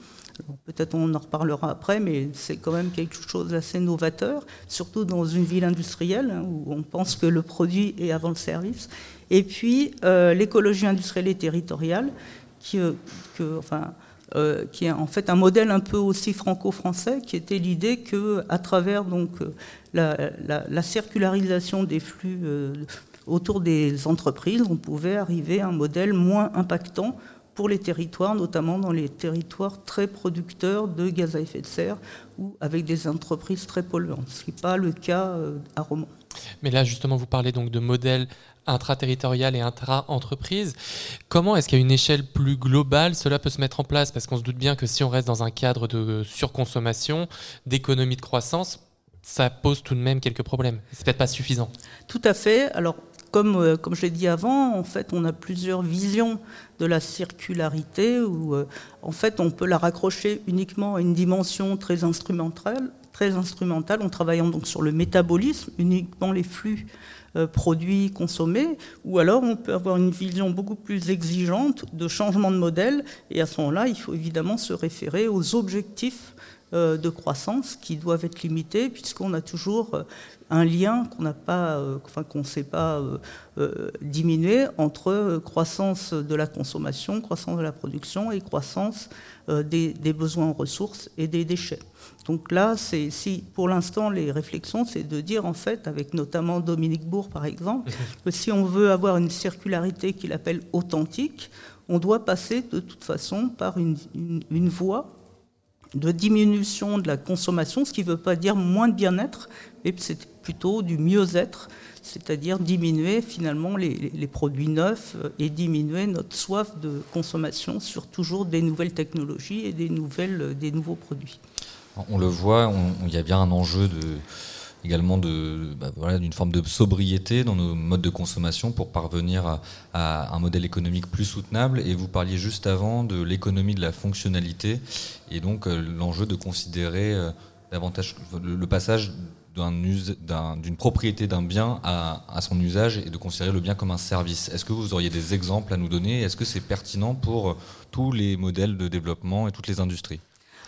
Peut-être on en reparlera après, mais c'est quand même quelque chose d'assez novateur, surtout dans une ville industrielle hein, où on pense que le produit est avant le service. Et puis euh, l'écologie industrielle et territoriale, qui, euh, euh, qui est en fait un modèle un peu aussi franco-français, qui était l'idée que à travers donc la circularisation des flux autour des entreprises, on pouvait arriver à un modèle moins impactant pour les territoires, notamment dans les territoires très producteurs de gaz à effet de serre ou avec des entreprises très polluantes, ce qui n'est pas le cas euh, à Romans. Mais là, justement, vous parlez donc de modèles intra-territorial et intra-entreprise. Comment est-ce qu'à une échelle plus globale, cela peut se mettre en place? Parce qu'on se doute bien que si on reste dans un cadre de surconsommation, d'économie de croissance, ça pose tout de même quelques problèmes. C'est peut-être pas suffisant. Tout à fait. Alors, comme, euh, comme je l'ai dit avant, on a plusieurs visions de la circularité où, euh, en fait, on peut la raccrocher uniquement à une dimension très instrumentale, en travaillant donc sur le métabolisme, uniquement les flux euh, produits consommés, ou alors on peut avoir une vision beaucoup plus exigeante de changement de modèle, et à ce moment-là, il faut évidemment se référer aux objectifs de croissance qui doivent être limités, puisqu'on a toujours euh, un lien qu'on n'a pas, enfin qu'on ne sait pas diminuer entre croissance de la consommation, croissance de la production et croissance des, des besoins en ressources et des déchets. Donc là, c'est si pour l'instant les réflexions, c'est de dire en fait, avec notamment Dominique Bourg par exemple, que si on veut avoir une circularité qu'il appelle authentique, on doit passer de toute façon par une, voie de diminution de la consommation, ce qui ne veut pas dire moins de bien-être, mais c'est plutôt du mieux-être, c'est-à-dire diminuer finalement les, produits neufs et diminuer notre soif de consommation sur toujours des nouvelles technologies et des, des nouveaux produits. On le voit, il y a bien un enjeu de, également de, bah, d'une forme de sobriété dans nos modes de consommation pour parvenir à, un modèle économique plus soutenable. Et vous parliez juste avant de l'économie de la fonctionnalité et donc euh, l'enjeu de considérer euh, davantage le, passage d'une propriété d'un bien à, à, son usage et de considérer le bien comme un service. Est-ce que vous auriez des exemples à nous donner? Est-ce que c'est pertinent pour tous les modèles de développement et toutes les industries?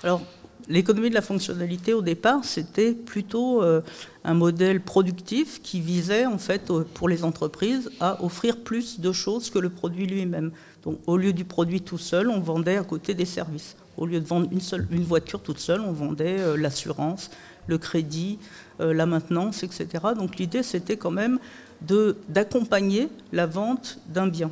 Alors, L'économie de la fonctionnalité, au départ, c'était plutôt euh, un modèle productif qui visait, en fait, pour les entreprises, à offrir plus de choses que le produit lui-même. Au lieu du produit tout seul, on vendait à côté des services. Au lieu de vendre une voiture toute seule, on vendait euh, l'assurance, le crédit, euh, la maintenance, etc. Donc, l'idée, c'était quand même d'accompagner la vente d'un bien.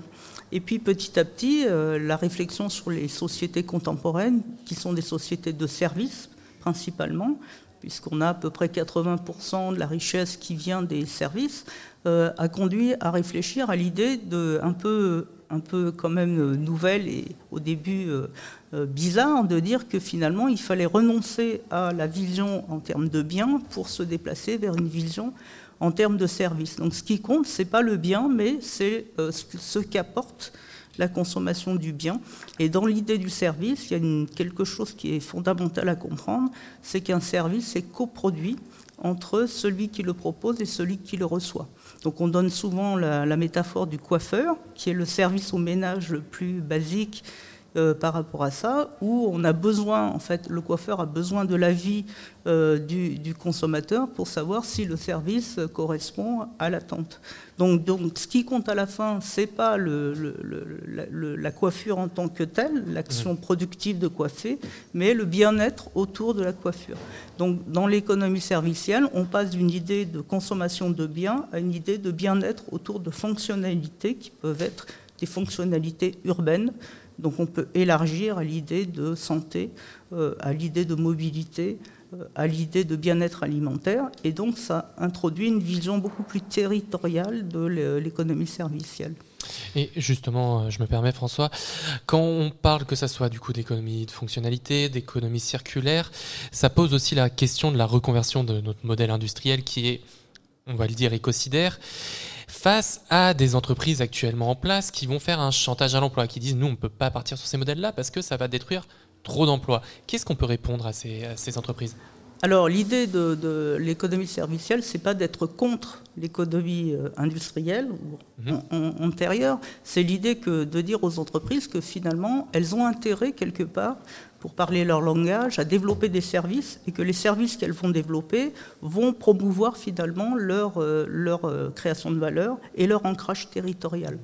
Et puis petit à petit, euh, la réflexion sur les sociétés contemporaines, qui sont des sociétés de services principalement, puisqu'on a à peu près 80% de la richesse qui vient des services, euh, a conduit à réfléchir à l'idée de un peu, quand même nouvelle et au début euh, bizarre de dire que finalement il fallait renoncer à la vision en termes de biens pour se déplacer vers une vision en termes de services. Donc ce qui compte, ce n'est pas le bien, mais c'est euh, ce qu'apporte la consommation du bien. Et dans l'idée du service, il y a quelque chose qui est fondamental à comprendre, c'est qu'un service est coproduit entre celui qui le propose et celui qui le reçoit. Donc on donne souvent la, la métaphore du coiffeur, qui est le service au ménage le plus basique euh, par rapport à ça, où on a besoin, en fait, le coiffeur a besoin de l'avis euh, du, consommateur pour savoir si le service correspond à l'attente. Donc, donc, ce qui compte à la fin, c'est pas le, la coiffure en tant que telle, l'action productive de coiffer, mais le bien-être autour de la coiffure. Donc, dans l'économie servicielle, on passe d'une idée de consommation de biens à une idée de bien-être autour de fonctionnalités qui peuvent être des fonctionnalités urbaines, donc on peut élargir à l'idée de santé, euh, à l'idée de mobilité, euh, à l'idée de bien-être alimentaire. Et donc ça introduit une vision beaucoup plus territoriale de l'économie servicielle. Et justement, euh, je me permets François, quand on parle que ça soit du coup d'économie de fonctionnalité, d'économie circulaire, ça pose aussi la question de la reconversion de notre modèle industriel qui est, on va le dire, écocidaire face à des entreprises actuellement en place qui vont faire un chantage à l'emploi, qui disent nous on ne peut pas partir sur ces modèles-là parce que ça va détruire trop d'emplois. Qu'est-ce qu'on peut répondre à ces, entreprises? Alors l'idée de, l'économie servicielle, c'est pas d'être contre l'économie euh, industrielle ou mhm. antérieure, c'est l'idée que de dire aux entreprises que finalement elles ont intérêt quelque part pour parler leur langage, à développer des services et que les services qu'elles vont développer vont promouvoir finalement leur, euh, euh, création de valeur et leur ancrage territorial.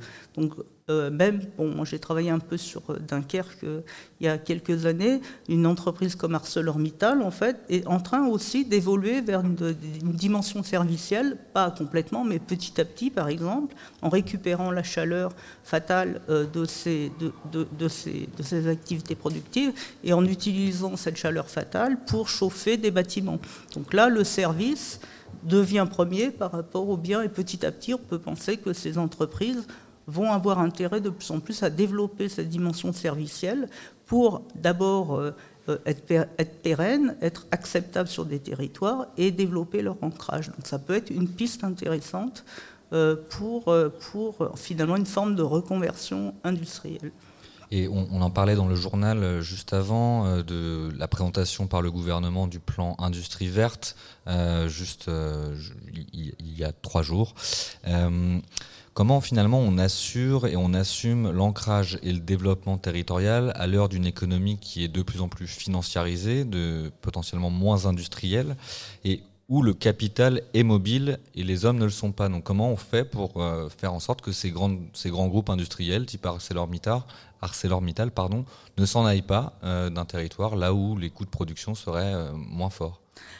Euh, même, bon, j'ai travaillé un peu sur euh, Dunkerque euh, il y a quelques années, une entreprise comme ArcelorMittal, en fait, est en train aussi d'évoluer vers une, dimension servicielle, pas complètement, mais petit à petit, par exemple, en récupérant la chaleur fatale de, ces, de, ces activités productives et en utilisant cette chaleur fatale pour chauffer des bâtiments. Donc là, le service devient premier par rapport aux biens et petit à petit on peut penser que ces entreprises vont avoir intérêt de plus en plus à développer cette dimension servicielle pour d'abord euh, euh, être, pérenne, être acceptable sur des territoires et développer leur ancrage. Donc ça peut être une piste intéressante euh, pour finalement une forme de reconversion industrielle. Et on, en parlait dans le journal juste avant de la présentation par le gouvernement du plan Industrie verte, juste il, y a trois jours. Comment finalement on assure et on assume l'ancrage et le développement territorial à l'heure d'une économie qui est de plus en plus financiarisée, de potentiellement moins industrielle, et où le capital est mobile et les hommes ne le sont pas. Donc comment on fait pour euh, faire en sorte que ces, grandes, ces grands groupes industriels, type ArcelorMittal, ArcelorMittal pardon, ne s'en aillent pas euh, d'un territoire là où les coûts de production seraient euh, moins forts?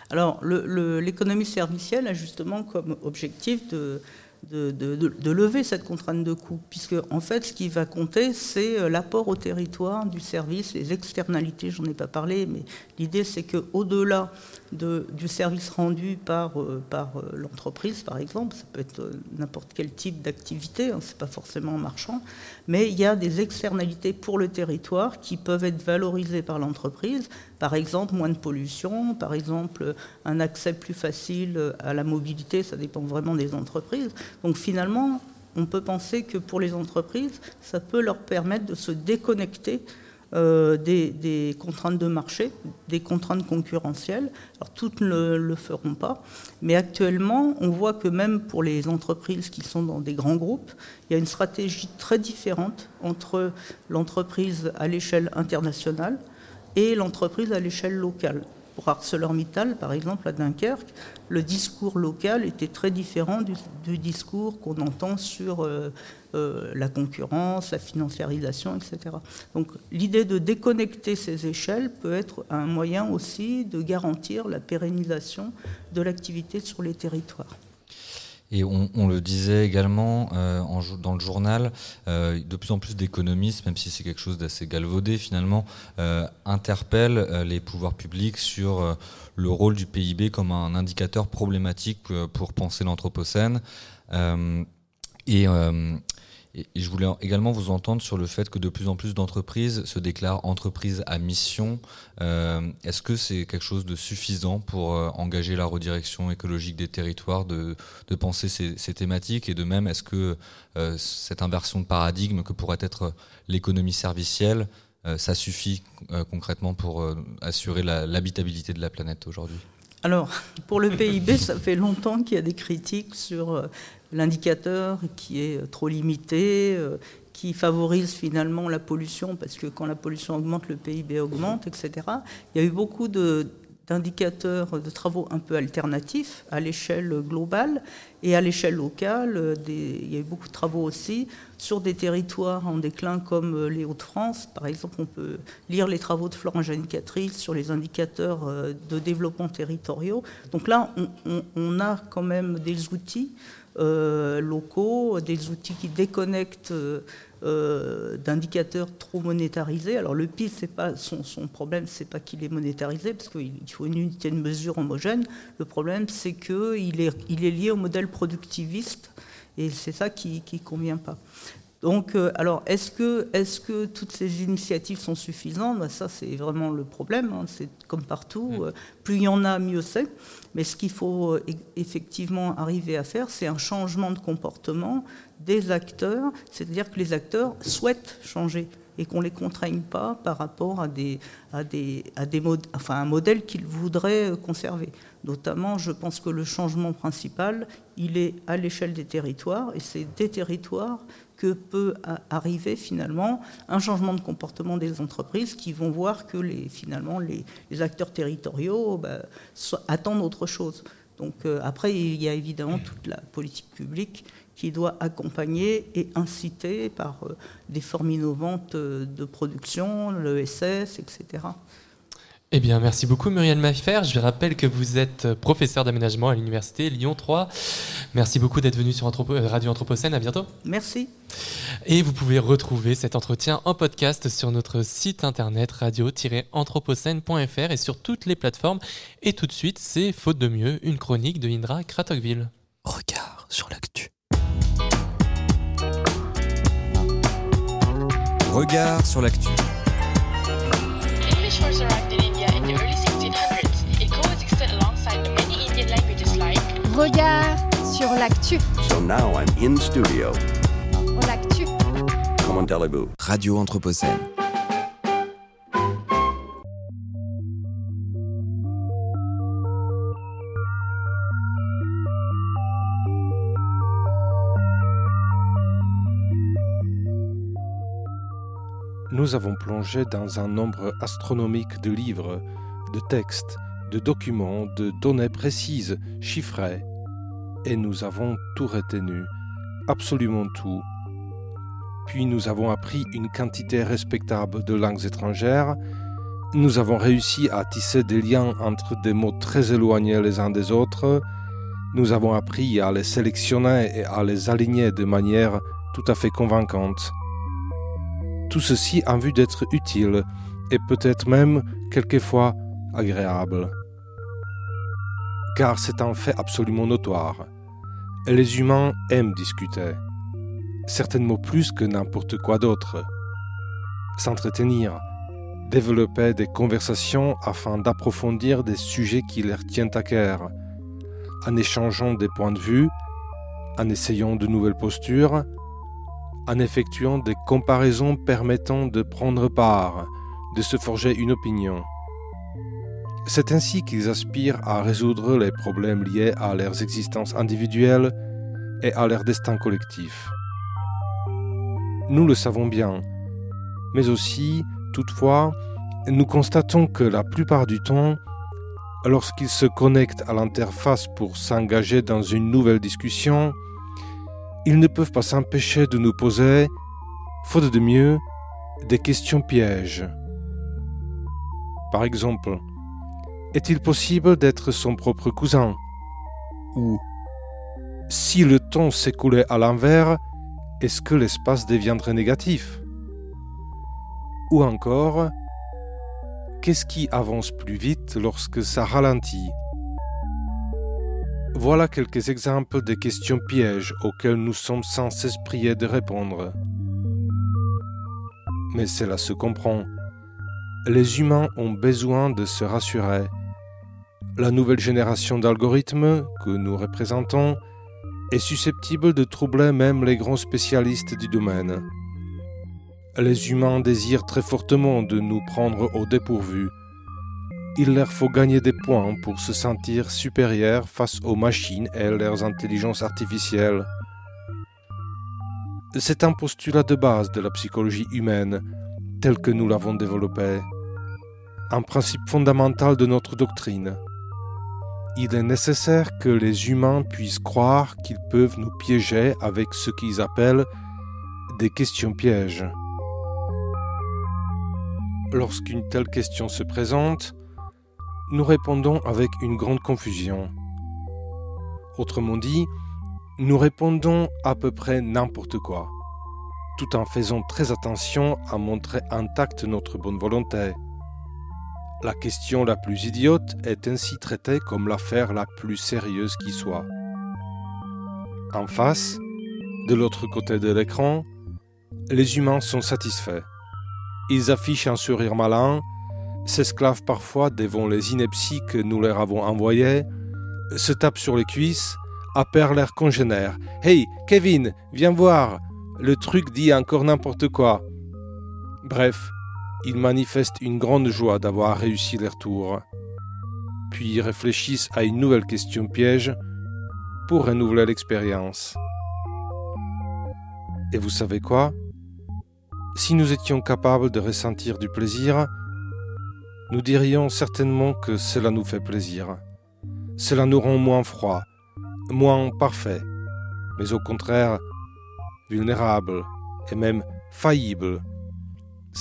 Alors l'économie servicielle a justement comme objectif de de, lever cette contrainte de coût, puisque en fait, ce qui va compter, c'est euh, l'apport au territoire du service, les externalités. J'en ai pas parlé, mais l'idée, c'est que du service rendu par, euh, par euh, l'entreprise, par exemple, ça peut être n'importe quel type d'activité, hein, c'est pas forcément marchand, mais il y a des externalités pour le territoire qui peuvent être valorisées par l'entreprise. Par exemple, moins de pollution, par exemple, un accès plus facile à la mobilité, ça dépend vraiment des entreprises. Donc finalement, on peut penser que pour les entreprises, ça peut leur permettre de se déconnecter euh, des, contraintes de marché, des contraintes concurrentielles. Alors toutes ne le feront pas, mais actuellement, on voit que même pour les entreprises qui sont dans des grands groupes, il y a une stratégie très différente entre l'entreprise à l'échelle internationale, et l'entreprise à l'échelle locale. Pour ArcelorMittal, par exemple, à Dunkerque, le discours local était très différent du, discours qu'on entend sur euh, euh, la concurrence, la financiarisation, etc. Donc l'idée de déconnecter ces échelles peut être un moyen aussi de garantir la pérennisation de l'activité sur les territoires. Et on, le disait également euh, dans le journal, euh, de plus en plus d'économistes, même si c'est quelque chose d'assez galvaudé finalement, euh, interpellent les pouvoirs publics sur le rôle du PIB comme un indicateur problématique pour penser l'Anthropocène. Et, je voulais également vous entendre sur le fait que de plus en plus d'entreprises se déclarent entreprises à mission. Euh, est-ce que c'est quelque chose de suffisant pour euh, engager la redirection écologique des territoires, de, penser ces, thématiques Et de même, est-ce que euh, cette inversion de paradigme que pourrait être l'économie servicielle, ça suffit concrètement pour assurer l'habitabilité de la planète aujourd'hui? Alors, pour le PIB, ça fait longtemps qu'il y a des critiques sur l'indicateur qui est trop limité, euh, qui favorise finalement la pollution, parce que quand la pollution augmente, le PIB augmente, etc. Il y a eu beaucoup d'indicateurs de travaux un peu alternatifs à l'échelle globale et à l'échelle locale. Euh, il y a eu beaucoup de travaux aussi sur des territoires en déclin comme euh, les Hauts-de-France. Par exemple, on peut lire les travaux de Florent Janicatrice sur les indicateurs de développement territoriaux. Donc là, on a quand même des outils euh, locaux, des outils qui déconnectent euh, d'indicateurs trop monétarisés. Alors le PIB, c'est pas son, son problème, c'est pas qu'il est monétarisé, parce qu'il faut une unité de mesure homogène. Le problème, c'est qu'il est, il est lié au modèle productiviste, et c'est ça qui ne convient pas. Donc, euh, alors, est-ce que, est que, toutes ces initiatives sont suffisantes? Ben, Ça, c'est vraiment le problème. Hein. C'est comme partout. Mm. plus il y en a, mieux c'est. Mais ce qu'il faut euh, effectivement arriver à faire, c'est un changement de comportement des acteurs. C'est-à-dire que les acteurs souhaitent changer et qu'on ne les contraigne pas par rapport à, des, à, un modèle qu'ils voudraient conserver. Notamment, je pense que le changement principal, il est à l'échelle des territoires, et c'est des territoires que peut arriver finalement un changement de comportement des entreprises qui vont voir que les, finalement les, acteurs territoriaux bah, attendent autre chose. Donc euh, après, il y a évidemment toute la politique publique qui doit accompagner et inciter par euh, des formes innovantes euh, de production, l'ESS, etc. Eh bien, merci beaucoup Muriel Mafer. Je rappelle que vous êtes professeur d'aménagement à l'université Lyon 3. Merci beaucoup d'être venu sur Anthropo- euh, Radio Anthropocène. À bientôt. Merci. Et vous pouvez retrouver cet entretien en podcast sur notre site internet radio-anthropocène.fr et sur toutes les plateformes. Et tout de suite, c'est Faute de mieux, une chronique de Indra Kratokville. Regard sur l'actu. Regard sur l'actu. Regard sur l'actu. So now I'm in studio. L'actu. Comment allez-vous? Radio Anthropocène. Nous avons plongé dans un nombre astronomique de livres, de textes, de documents, de données précises, chiffrées, et nous avons tout retenu, absolument tout. Puis nous avons appris une quantité respectable de langues étrangères, nous avons réussi à tisser des liens entre des mots très éloignés les uns des autres, nous avons appris à les sélectionner et à les aligner de manière tout à fait convaincante. Tout ceci en vue d'être utile et peut-être même quelquefois agréable. Car c'est un fait absolument notoire. Les humains aiment discuter, certainement plus que n'importe quoi d'autre. S'entretenir, développer des conversations afin d'approfondir des sujets qui leur tiennent à cœur, en échangeant des points de vue, en essayant de nouvelles postures, en effectuant des comparaisons permettant de prendre part, de se forger une opinion. C'est ainsi qu'ils aspirent à résoudre les problèmes liés à leurs existences individuelles et à leur destin collectif. Nous le savons bien, mais aussi, toutefois, nous constatons que la plupart du temps, lorsqu'ils se connectent à l'interface pour s'engager dans une nouvelle discussion, ils ne peuvent pas s'empêcher de nous poser, faute de mieux, des questions pièges. Par exemple, est-il possible d'être son propre cousin Ou, si le temps s'écoulait à l'envers, est-ce que l'espace deviendrait négatif Ou encore, qu'est-ce qui avance plus vite lorsque ça ralentit voilà quelques exemples de questions pièges auxquelles nous sommes sans cesse priés de répondre. Mais cela se comprend. Les humains ont besoin de se rassurer. La nouvelle génération d'algorithmes que nous représentons est susceptible de troubler même les grands spécialistes du domaine. Les humains désirent très fortement de nous prendre au dépourvu il leur faut gagner des points pour se sentir supérieurs face aux machines et leurs intelligences artificielles. C'est un postulat de base de la psychologie humaine, tel que nous l'avons développé, un principe fondamental de notre doctrine. Il est nécessaire que les humains puissent croire qu'ils peuvent nous piéger avec ce qu'ils appellent des questions pièges. Lorsqu'une telle question se présente, nous répondons avec une grande confusion. Autrement dit, nous répondons à peu près n'importe quoi, tout en faisant très attention à montrer intacte notre bonne volonté. La question la plus idiote est ainsi traitée comme l'affaire la plus sérieuse qui soit. En face, de l'autre côté de l'écran, les humains sont satisfaits. Ils affichent un sourire malin s'esclavent parfois devant les inepties que nous leur avons envoyées, se tapent sur les cuisses, appellent leurs congénères. Hey, Kevin, viens voir Le truc dit encore n'importe quoi. Bref, ils manifestent une grande joie d'avoir réussi leur tour. Puis réfléchissent à une nouvelle question piège pour renouveler l'expérience. Et vous savez quoi? Si nous étions capables de ressentir du plaisir, nous dirions certainement que cela nous fait plaisir. Cela nous rend moins froid, moins parfait, mais au contraire vulnérable et même faillible.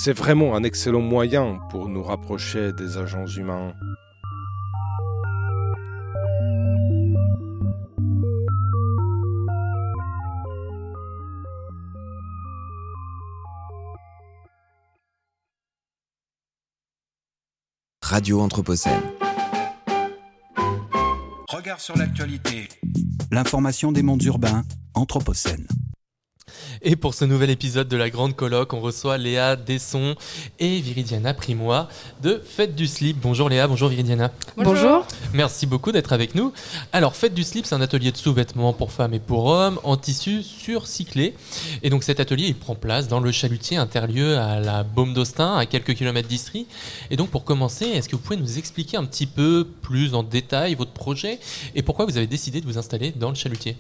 C'est vraiment un excellent moyen pour nous rapprocher des agents humains. Radio Anthropocène. Regard sur l'actualité. L'information des mondes urbains, Anthropocène. Et pour ce nouvel épisode de la Grande Colloque, on reçoit Léa Desson et Viridiana Primois de Fête du Slip. Bonjour Léa, bonjour Viridiana. Bonjour. Merci beaucoup d'être avec nous. Alors, Fête du Slip, c'est un atelier de sous-vêtements pour femmes et pour hommes en tissu surcyclé. Et donc cet atelier, il prend place dans le chalutier interlieu à la Baume d'Austin, à quelques kilomètres d'Istrie. Et donc pour commencer, est-ce que vous pouvez nous expliquer un petit peu plus en détail votre projet et pourquoi vous avez décidé de vous installer dans le chalutier?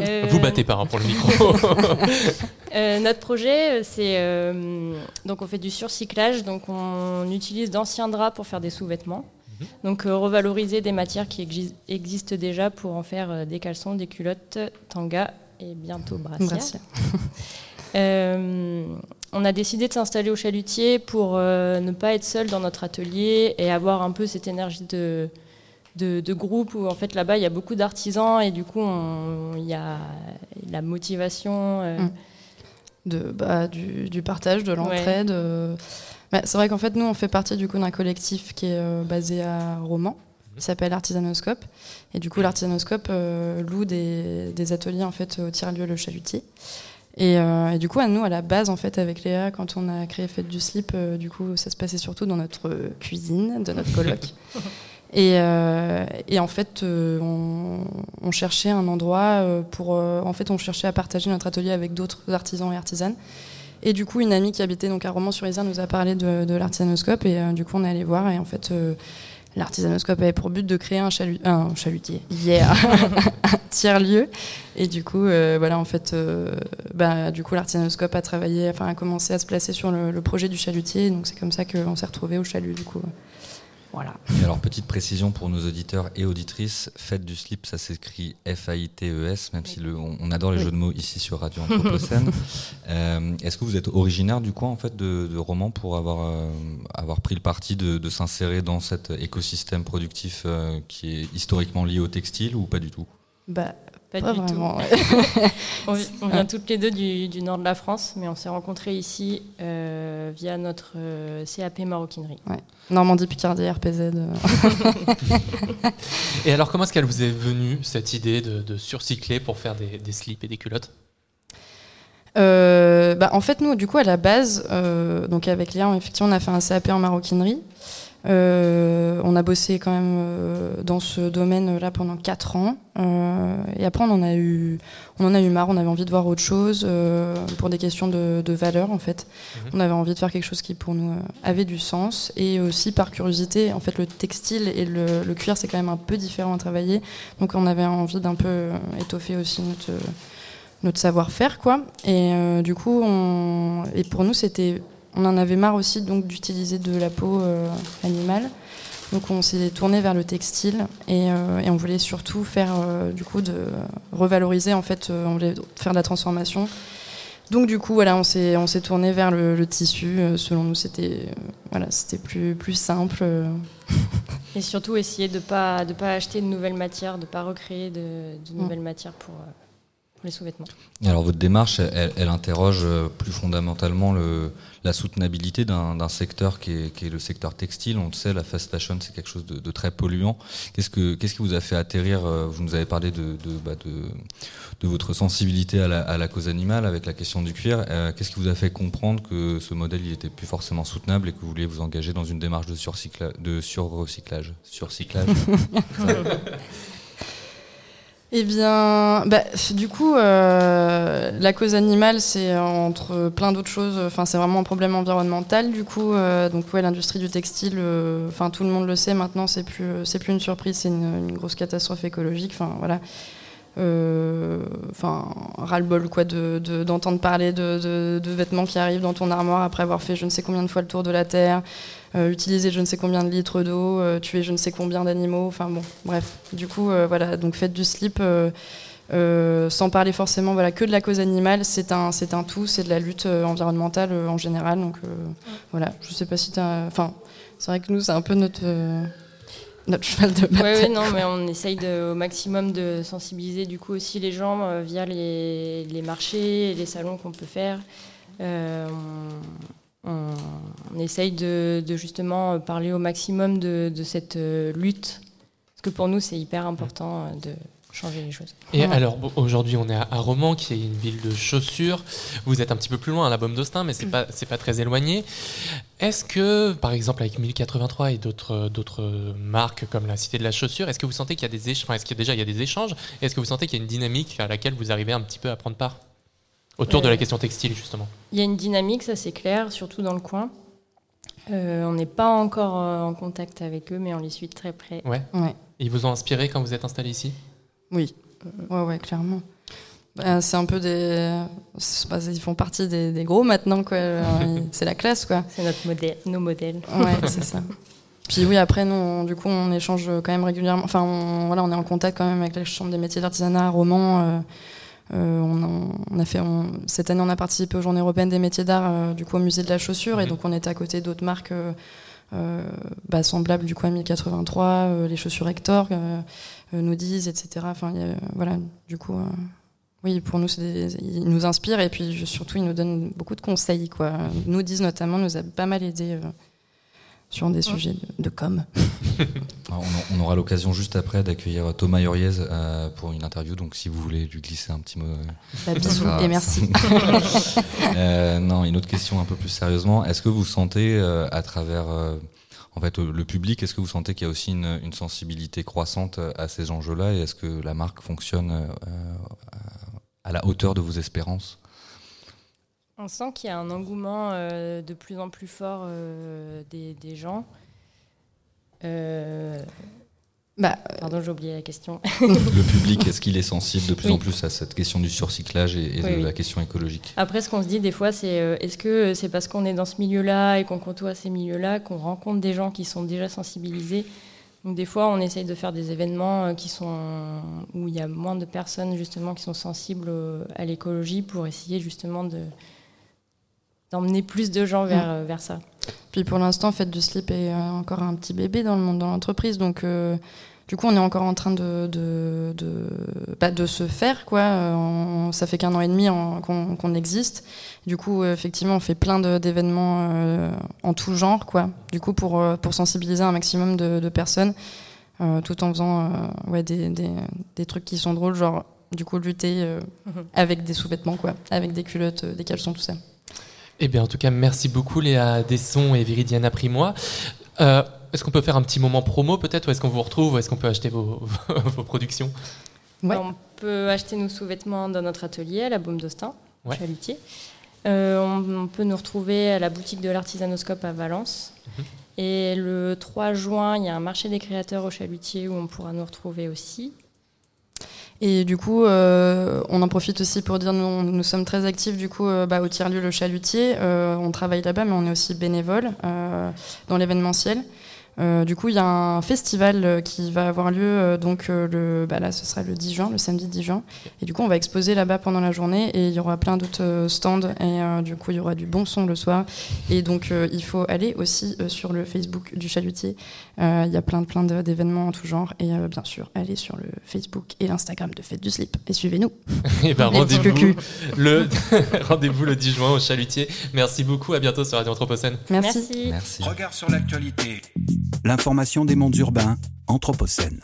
Euh, Vous battez pas hein, pour le micro. euh, notre projet, euh, c'est euh, donc on fait du surcyclage, donc on utilise d'anciens draps pour faire des sous-vêtements. Donc euh, revaloriser des matières qui exi- existent déjà pour en faire euh, des caleçons, des culottes, tanga et bientôt brassières. Brassière. Euh, on a décidé de s'installer au chalutier pour euh, ne pas être seul dans notre atelier et avoir un peu cette énergie de, de, de groupe où en fait là-bas il y a beaucoup d'artisans et du coup il y a la motivation. euh, Mm. de, bah, du, du partage, de l'entraide. euh. Bah, c'est vrai qu'en fait, nous, on fait partie du coup d'un collectif qui est euh, basé à Romans, qui s'appelle Artisanoscope. Et du coup, l'Artisanoscope euh, loue des, des ateliers en fait au tiers-lieu Le Chalutier. Et, euh, et du coup, à nous, à la base, en fait, avec Léa, quand on a créé Fête du Slip, euh, du coup, ça se passait surtout dans notre cuisine, de notre coloc. Et, euh, et en fait, euh, on, on cherchait un endroit euh, pour. euh, en fait, on cherchait à partager notre atelier avec d'autres artisans et artisanes. Et du coup, une amie qui habitait donc à Romans-sur-Isère nous a parlé de, de l'artisanoscope. Et euh, du coup, on est allé voir. Et en fait, euh, l'artisanoscope avait pour but de créer un, chalu- un chalutier, yeah, un tiers-lieu. Et du coup, voilà, en fait, bah, du coup, l'artisanoscope a travaillé, enfin, a commencé à se placer sur le, le projet du chalutier. Donc, c'est comme ça qu'on s'est retrouvé au chalut, du coup. Voilà. Et alors, petite précision pour nos auditeurs et auditrices, Fête du slip, ça s'écrit F-A-I-T-E-S, même si le, on, adore les Oui. jeux de mots ici sur Radio Anthropocène. Euh, Est-ce que vous êtes originaire du coin en fait de, de Romans pour avoir, euh, avoir pris le parti de, de s'insérer dans cet écosystème productif euh, qui est historiquement lié au textile ou pas du tout? Bah, Pas, Pas du vraiment, tout. ouais. on, vient toutes les deux du, du nord de la France, mais on s'est rencontrés ici euh, via notre euh, CAP maroquinerie. Ouais. Normandie, Picardie, RPZ. euh. Et alors, comment est-ce qu'elle vous est venue, cette idée de, de surcycler pour faire des, des slips et des culottes? Euh, bah, en fait, nous, du coup, à la base, euh, donc avec Léa, effectivement, on a fait un CAP en maroquinerie. Euh, on a bossé quand même euh, dans ce domaine-là pendant 4 ans. Euh, et après, on en, a eu, on en a eu marre, on avait envie de voir autre chose euh, pour des questions de, de valeur, en fait. On avait envie de faire quelque chose qui, pour nous, euh, avait du sens. Et aussi, par curiosité, en fait, le textile et le, le cuir, c'est quand même un peu différent à travailler. Donc, on avait envie d'un peu euh, étoffer aussi notre notre savoir-faire quoi et euh, du coup on et pour nous c'était on en avait marre aussi donc d'utiliser de la peau euh, animale donc on s'est tourné vers le textile et, euh, et on voulait surtout faire euh, du coup de revaloriser en fait on voulait faire de la transformation donc du coup voilà on s'est on s'est tourné vers le, le tissu selon nous c'était voilà c'était plus plus simple. Et surtout essayer de ne pas, de pas acheter de nouvelles matières, de ne pas recréer de, de Mm. nouvelles matières pour, pour les sous-vêtements. Alors votre démarche, elle, elle interroge euh, plus fondamentalement le, la soutenabilité d'un secteur qui est, qui est le secteur textile. On le sait, la fast fashion, c'est quelque chose de, de très polluant. Qu'est-ce que qu'est-ce qui vous a fait atterrir euh, Vous nous avez parlé de, de, bah, de, de votre sensibilité à la, à la cause animale avec la question du cuir. Euh, Qu'est-ce qui vous a fait comprendre que ce modèle il était plus forcément soutenable et que vous vouliez vous engager dans une démarche de surcycla- de surrecyclage, surcyclage Eh bien, bah, du coup, euh, la cause animale, c'est entre plein d'autres choses. Enfin, c'est vraiment un problème environnemental. Du coup, euh, donc ouais, l'industrie du textile, euh, enfin tout le monde le sait maintenant. C'est plus, c'est plus une surprise. C'est une, une grosse catastrophe écologique. Enfin voilà. Euh, Enfin, ras-le-bol quoi, de- de- d'entendre parler de, de- de vêtements qui arrivent dans ton armoire après avoir fait je ne sais combien de fois le tour de la terre, euh, utiliser je ne sais combien de litres d'eau, euh, tuer je ne sais combien d'animaux. Enfin bon, bref. Du coup, euh, voilà. Donc faites du slip. euh, sans parler forcément voilà, que de la cause animale, c'est un, c'est un tout, c'est de la lutte environnementale en général. Donc voilà, je sais pas si tu Enfin, c'est vrai que nous, c'est un peu notre, notre cheval de bataille. Oui, non, mais on essaye de, au maximum de sensibiliser du coup aussi les gens via les, les, marchés, les salons qu'on peut faire. On, on, essaye de, de, justement parler au maximum de, de cette lutte, parce que pour nous, c'est hyper important de changer les choses. Et alors aujourd'hui on est à, Romans qui est une ville de chaussures. Vous êtes un petit peu plus loin à la Baume d'Austin mais c'est pas c'est pas très éloigné. Est-ce que par exemple avec 1083 et d'autres d'autres marques comme la Cité de la chaussure, est-ce que vous sentez qu'il y a des échanges est-ce qu'il y a déjà il y a des échanges? Est-ce que vous sentez qu'il y a une dynamique à laquelle vous arrivez un petit peu à prendre part autour de la question textile justement? Il y a une dynamique, ça c'est clair, surtout dans le coin. Euh, on n'est pas encore euh, en contact avec eux, mais on les suit de très près. Ouais. ouais. Ils vous ont inspiré quand vous êtes installé ici? Oui, ouais, ouais, clairement. Bah, c'est un peu des. ils font partie des, gros maintenant, quoi. c'est la classe, quoi. C'est notre modèle, nos modèles. Ouais, c'est ça. Puis oui, après, nous, du coup, on échange quand même régulièrement. Enfin, on, voilà, on est en contact quand même avec la Chambre des métiers d'artisanat à Romans. Euh, euh, on, a fait, cette année, on a participé aux Journées européennes des métiers d'art, euh, du coup, au musée de la chaussure, et mhm. donc on était à côté d'autres marques bah, semblables, du coup, à 1083, les chaussures Hector. Euh, nous disent, etc. Enfin, voilà, du coup, euh, oui, pour nous, ils nous inspirent et puis surtout, ils nous donnent beaucoup de conseils. Quoi. Nous disent notamment, nous a pas mal aidé euh, sur des sujets de, com. on, aura l'occasion juste après d'accueillir Thomas Yoriez pour une interview, donc si vous voulez lui glisser un petit mot. Bah, bisous et merci. non, une autre question un peu plus sérieusement. Est-ce que vous sentez à travers en fait, le public, est-ce que vous sentez qu'il y a aussi une, sensibilité croissante à ces enjeux-là et est-ce que la marque fonctionne euh, à la hauteur de vos espérances? On sent qu'il y a un engouement euh, de plus en plus fort euh, des, gens. Bah, Pardon, j'ai oublié la question. le public, est-ce qu'il est sensible de plus en plus à cette question du surcyclage et, de la question écologique? Après, ce qu'on se dit des fois, c'est euh, est-ce que c'est parce qu'on est dans ce milieu-là et qu'on côtoie ces milieux-là qu'on rencontre des gens qui sont déjà sensibilisés? Donc, des fois, on essaye de faire des événements euh, qui sont, où il y a moins de personnes justement qui sont sensibles à l'écologie pour essayer justement de d'emmener plus de gens vers, mm. euh, vers ça. Puis pour l'instant, Fête du Slip est encore un petit bébé dans le monde, dans l'entreprise, donc du coup, on est encore en train de, de, de, bah, de se faire. Quoi. Euh, ça fait qu'un an et demi qu'on existe. Du coup, effectivement, on fait plein d'événements euh, en tout genre. Quoi. Du coup, pour, euh, pour sensibiliser un maximum de, personnes, tout en faisant ouais, des, des, des, trucs qui sont drôles, genre du coup lutter mhm. avec des sous-vêtements, quoi, avec des culottes, des caleçons, tout ça. Eh bien, en tout cas, merci beaucoup Léa Desson et Viridiana Primois. Est-ce qu'on peut faire un petit moment promo peut-être Où est-ce qu'on vous retrouve Où est-ce qu'on peut acheter vos, vos productions On peut acheter nos sous-vêtements dans notre atelier à la Baume d'Austin, ouais. Chalutier. Euh, on, peut nous retrouver à la boutique de l'artisanoscope à Valence. Mhm. Et le 3 juin, il y a un marché des créateurs au Chalutier où on pourra nous retrouver aussi. Et du coup, euh, on en profite aussi pour dire nous, nous sommes très actifs du coup euh, bah, au tiers-lieu Le Chalutier. on travaille là-bas, mais on est aussi bénévole dans l'événementiel. Euh, du coup, il y a un festival euh, qui va avoir lieu, euh, donc le, bah là, ce sera le 10 juin, le samedi 10 juin. Et du coup, on va exposer là-bas pendant la journée et il y aura plein d'autres stands. Et du coup, il y aura du bon son le soir. Et donc, il faut aller aussi sur le Facebook du Chalutier. Il y a plein, plein d'événements en tout genre. Et bien sûr, allez sur le Facebook et l'Instagram de Fête du Slip et suivez-nous. et ben, rendez-vous le, rendez le 10 juin au Chalutier. Merci beaucoup. À bientôt sur Radio Anthropocène. Merci. Merci. Regard sur l'actualité. L'information des mondes urbains, Anthropocène.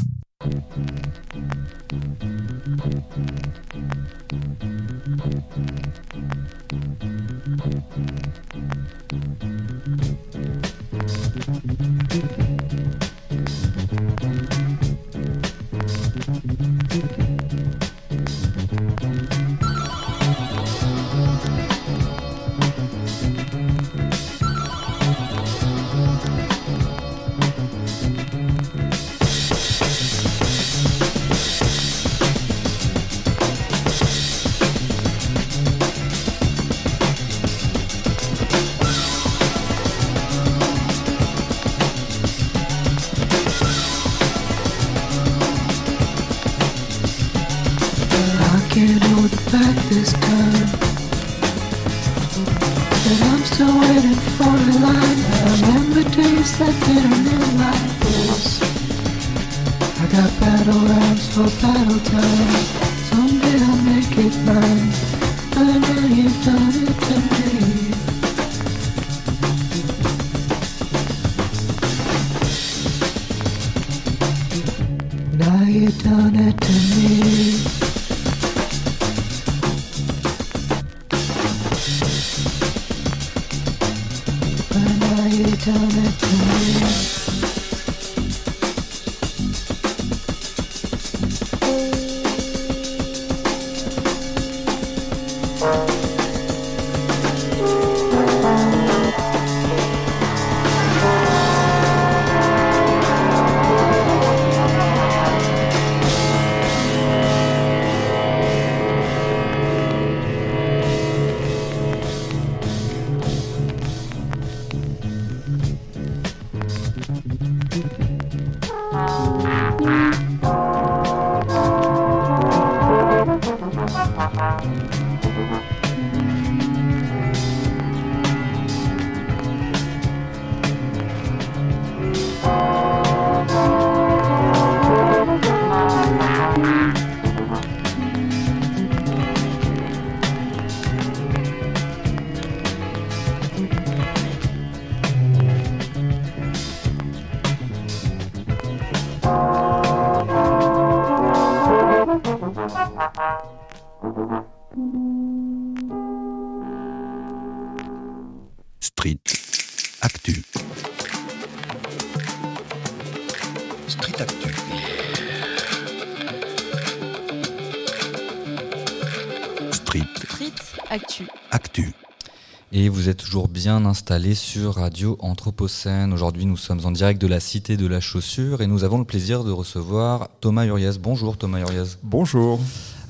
Toujours bien installés sur Radio Anthropocène. Aujourd'hui, nous sommes en direct de la Cité de la Chaussure et nous avons le plaisir de recevoir Thomas Urias. Bonjour Thomas Urias. Bonjour.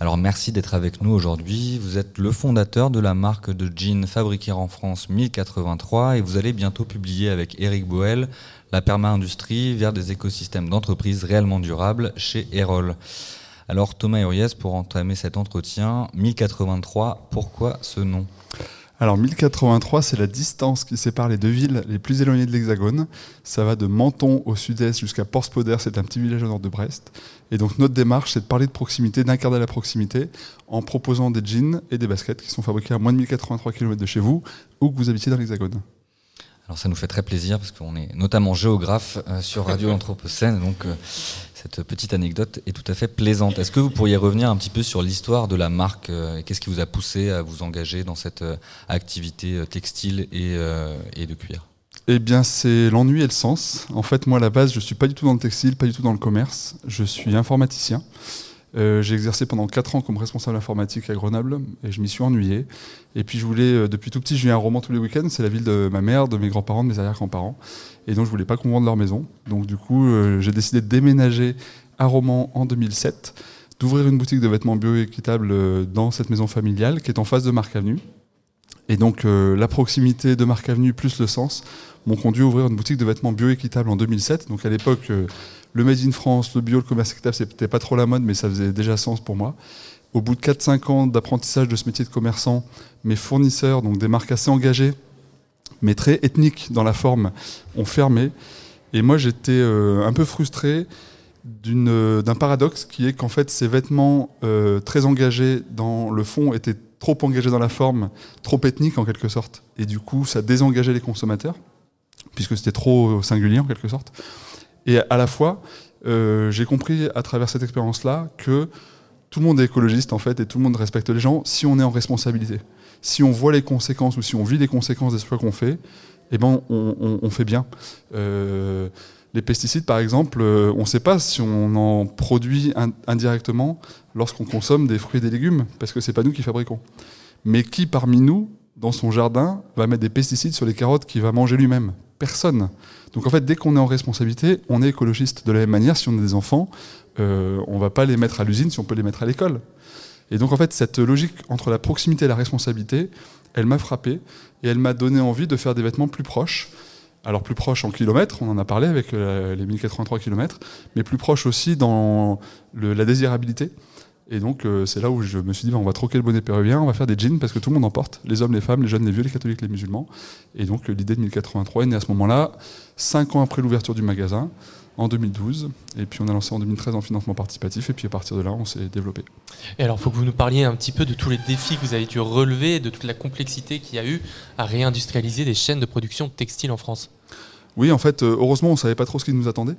Alors merci d'être avec nous aujourd'hui. Vous êtes le fondateur de la marque de jeans fabriquée en France 1083 et vous allez bientôt publier avec Eric Boel la perma-industrie vers des écosystèmes d'entreprises réellement durables chez Erol. Alors Thomas Urias, pour entamer cet entretien, 1083, pourquoi ce nom? Alors 1083, c'est la distance qui sépare les deux villes les plus éloignées de l'Hexagone. Ça va de Menton au sud-est jusqu'à Porspoder, c'est un petit village au nord de Brest. Et donc notre démarche, c'est de parler de proximité, d'incarner la proximité, en proposant des jeans et des baskets qui sont fabriqués à moins de 1083 km de chez vous, ou que vous habitiez dans l'Hexagone. Alors ça nous fait très plaisir parce qu'on est notamment géographe euh, sur Radio Anthropocène, donc euh, cette petite anecdote est tout à fait plaisante. Est-ce que vous pourriez revenir un petit peu sur l'histoire de la marque euh, et qu'est-ce qui vous a poussé à vous engager dans cette activité textile et, et de cuir? Eh bien, c'est l'ennui et le sens. En fait, moi, à la base, je suis pas du tout dans le textile, pas du tout dans le commerce. Je suis informaticien. Euh, j'ai exercé pendant 4 ans comme responsable informatique à Grenoble et je m'y suis ennuyé. Et puis je voulais, euh, depuis tout petit, je lis un roman tous les week-ends. C'est la ville de ma mère, de mes grands-parents, de mes arrière-grands-parents. Et donc je voulais pas qu'on vende leur maison. Donc du coup, euh, j'ai décidé de déménager à Romans en 2007, d'ouvrir une boutique de vêtements bio-équitables dans cette maison familiale qui est en face de Marc Avenue. Et donc la proximité de Marc Avenue plus le sens m'ont conduit à ouvrir une boutique de vêtements bio-équitables en 2007. Donc à l'époque, le Made in France, le bio, le commerce équitable, c'était pas trop la mode, mais ça faisait déjà sens pour moi. Au bout de 4-5 ans d'apprentissage de ce métier de commerçant, mes fournisseurs, donc des marques assez engagées, mais très ethniques dans la forme, ont fermé. Et moi, j'étais euh, un peu frustré euh, d'un paradoxe qui est qu'en fait, ces vêtements euh, très engagés dans le fond étaient trop engagés dans la forme, trop ethniques en quelque sorte. Et du coup, ça désengageait les consommateurs, puisque c'était trop singulier en quelque sorte. Et à la fois, euh, j'ai compris à travers cette expérience-là que tout le monde est écologiste en fait et tout le monde respecte les gens si on est en responsabilité. Si on voit les conséquences ou si on vit les conséquences des choix qu'on fait, eh ben on, fait bien. Euh, les pesticides, par exemple, euh, on ne sait pas si on en produit in- indirectement lorsqu'on consomme des fruits et des légumes, parce que c'est pas nous qui fabriquons. Mais qui parmi nous, dans son jardin, va mettre des pesticides sur les carottes qu'il va manger lui-même? Personne. Donc en fait, dès qu'on est en responsabilité, on est écologiste. De la même manière, si on a des enfants, euh, on va pas les mettre à l'usine si on peut les mettre à l'école. Et donc en fait, cette logique entre la proximité et la responsabilité, elle m'a frappé et elle m'a donné envie de faire des vêtements plus proches. Alors plus proches en kilomètres, on en a parlé avec euh, les 1083 kilomètres, mais plus proches aussi dans la désirabilité. Et donc, euh, c'est là où je me suis dit, bah, on va troquer le bonnet péruvien, on va faire des jeans parce que tout le monde en porte, les hommes, les femmes, les jeunes, les vieux, les catholiques, les musulmans. Et donc, euh, l'idée de 1083 est née à ce moment-là, cinq ans après l'ouverture du magasin, en 2012. Et puis, on a lancé en 2013 en financement participatif. Et puis, à partir de là, on s'est développé. Et alors, il faut que vous nous parliez un petit peu de tous les défis que vous avez dû relever, de toute la complexité qu'il y a eu à réindustrialiser des chaînes de production textile en France. Oui, en fait, euh, heureusement, on ne savait pas trop ce qui nous attendait.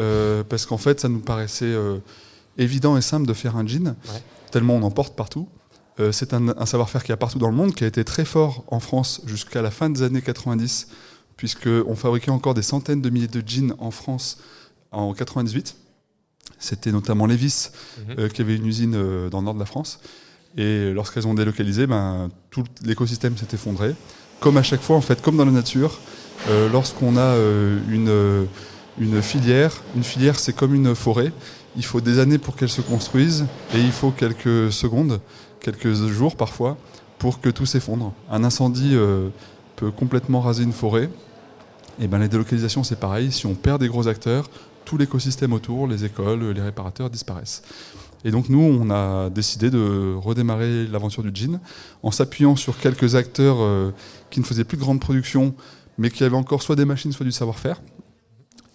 Euh, parce qu'en fait, ça nous paraissait évident et simple de faire un jean, Ouais. tellement on en porte partout. Euh, c'est un, un savoir-faire qu'il y a partout dans le monde, qui a été très fort en France jusqu'à la fin des années 90, puisqu'on fabriquait encore des centaines de milliers de jeans en France en 98. C'était notamment Levis, euh, qui avait une usine euh, dans le nord de la France. Et lorsqu'elles ont délocalisé, ben, tout l'écosystème s'est effondré. Comme à chaque fois, en fait, comme dans la nature, lorsqu'on a une, une filière, une filière c'est comme une forêt, il faut des années pour qu'elle se construise et il faut quelques secondes, quelques jours parfois, pour que tout s'effondre. Un incendie euh, peut complètement raser une forêt. Et ben les délocalisations c'est pareil, si on perd des gros acteurs, tout l'écosystème autour, les écoles, les réparateurs disparaissent. Et donc nous, on a décidé de redémarrer l'aventure du jean en s'appuyant sur quelques acteurs euh, qui ne faisaient plus de grande production, mais qui avaient encore soit des machines, soit du savoir-faire.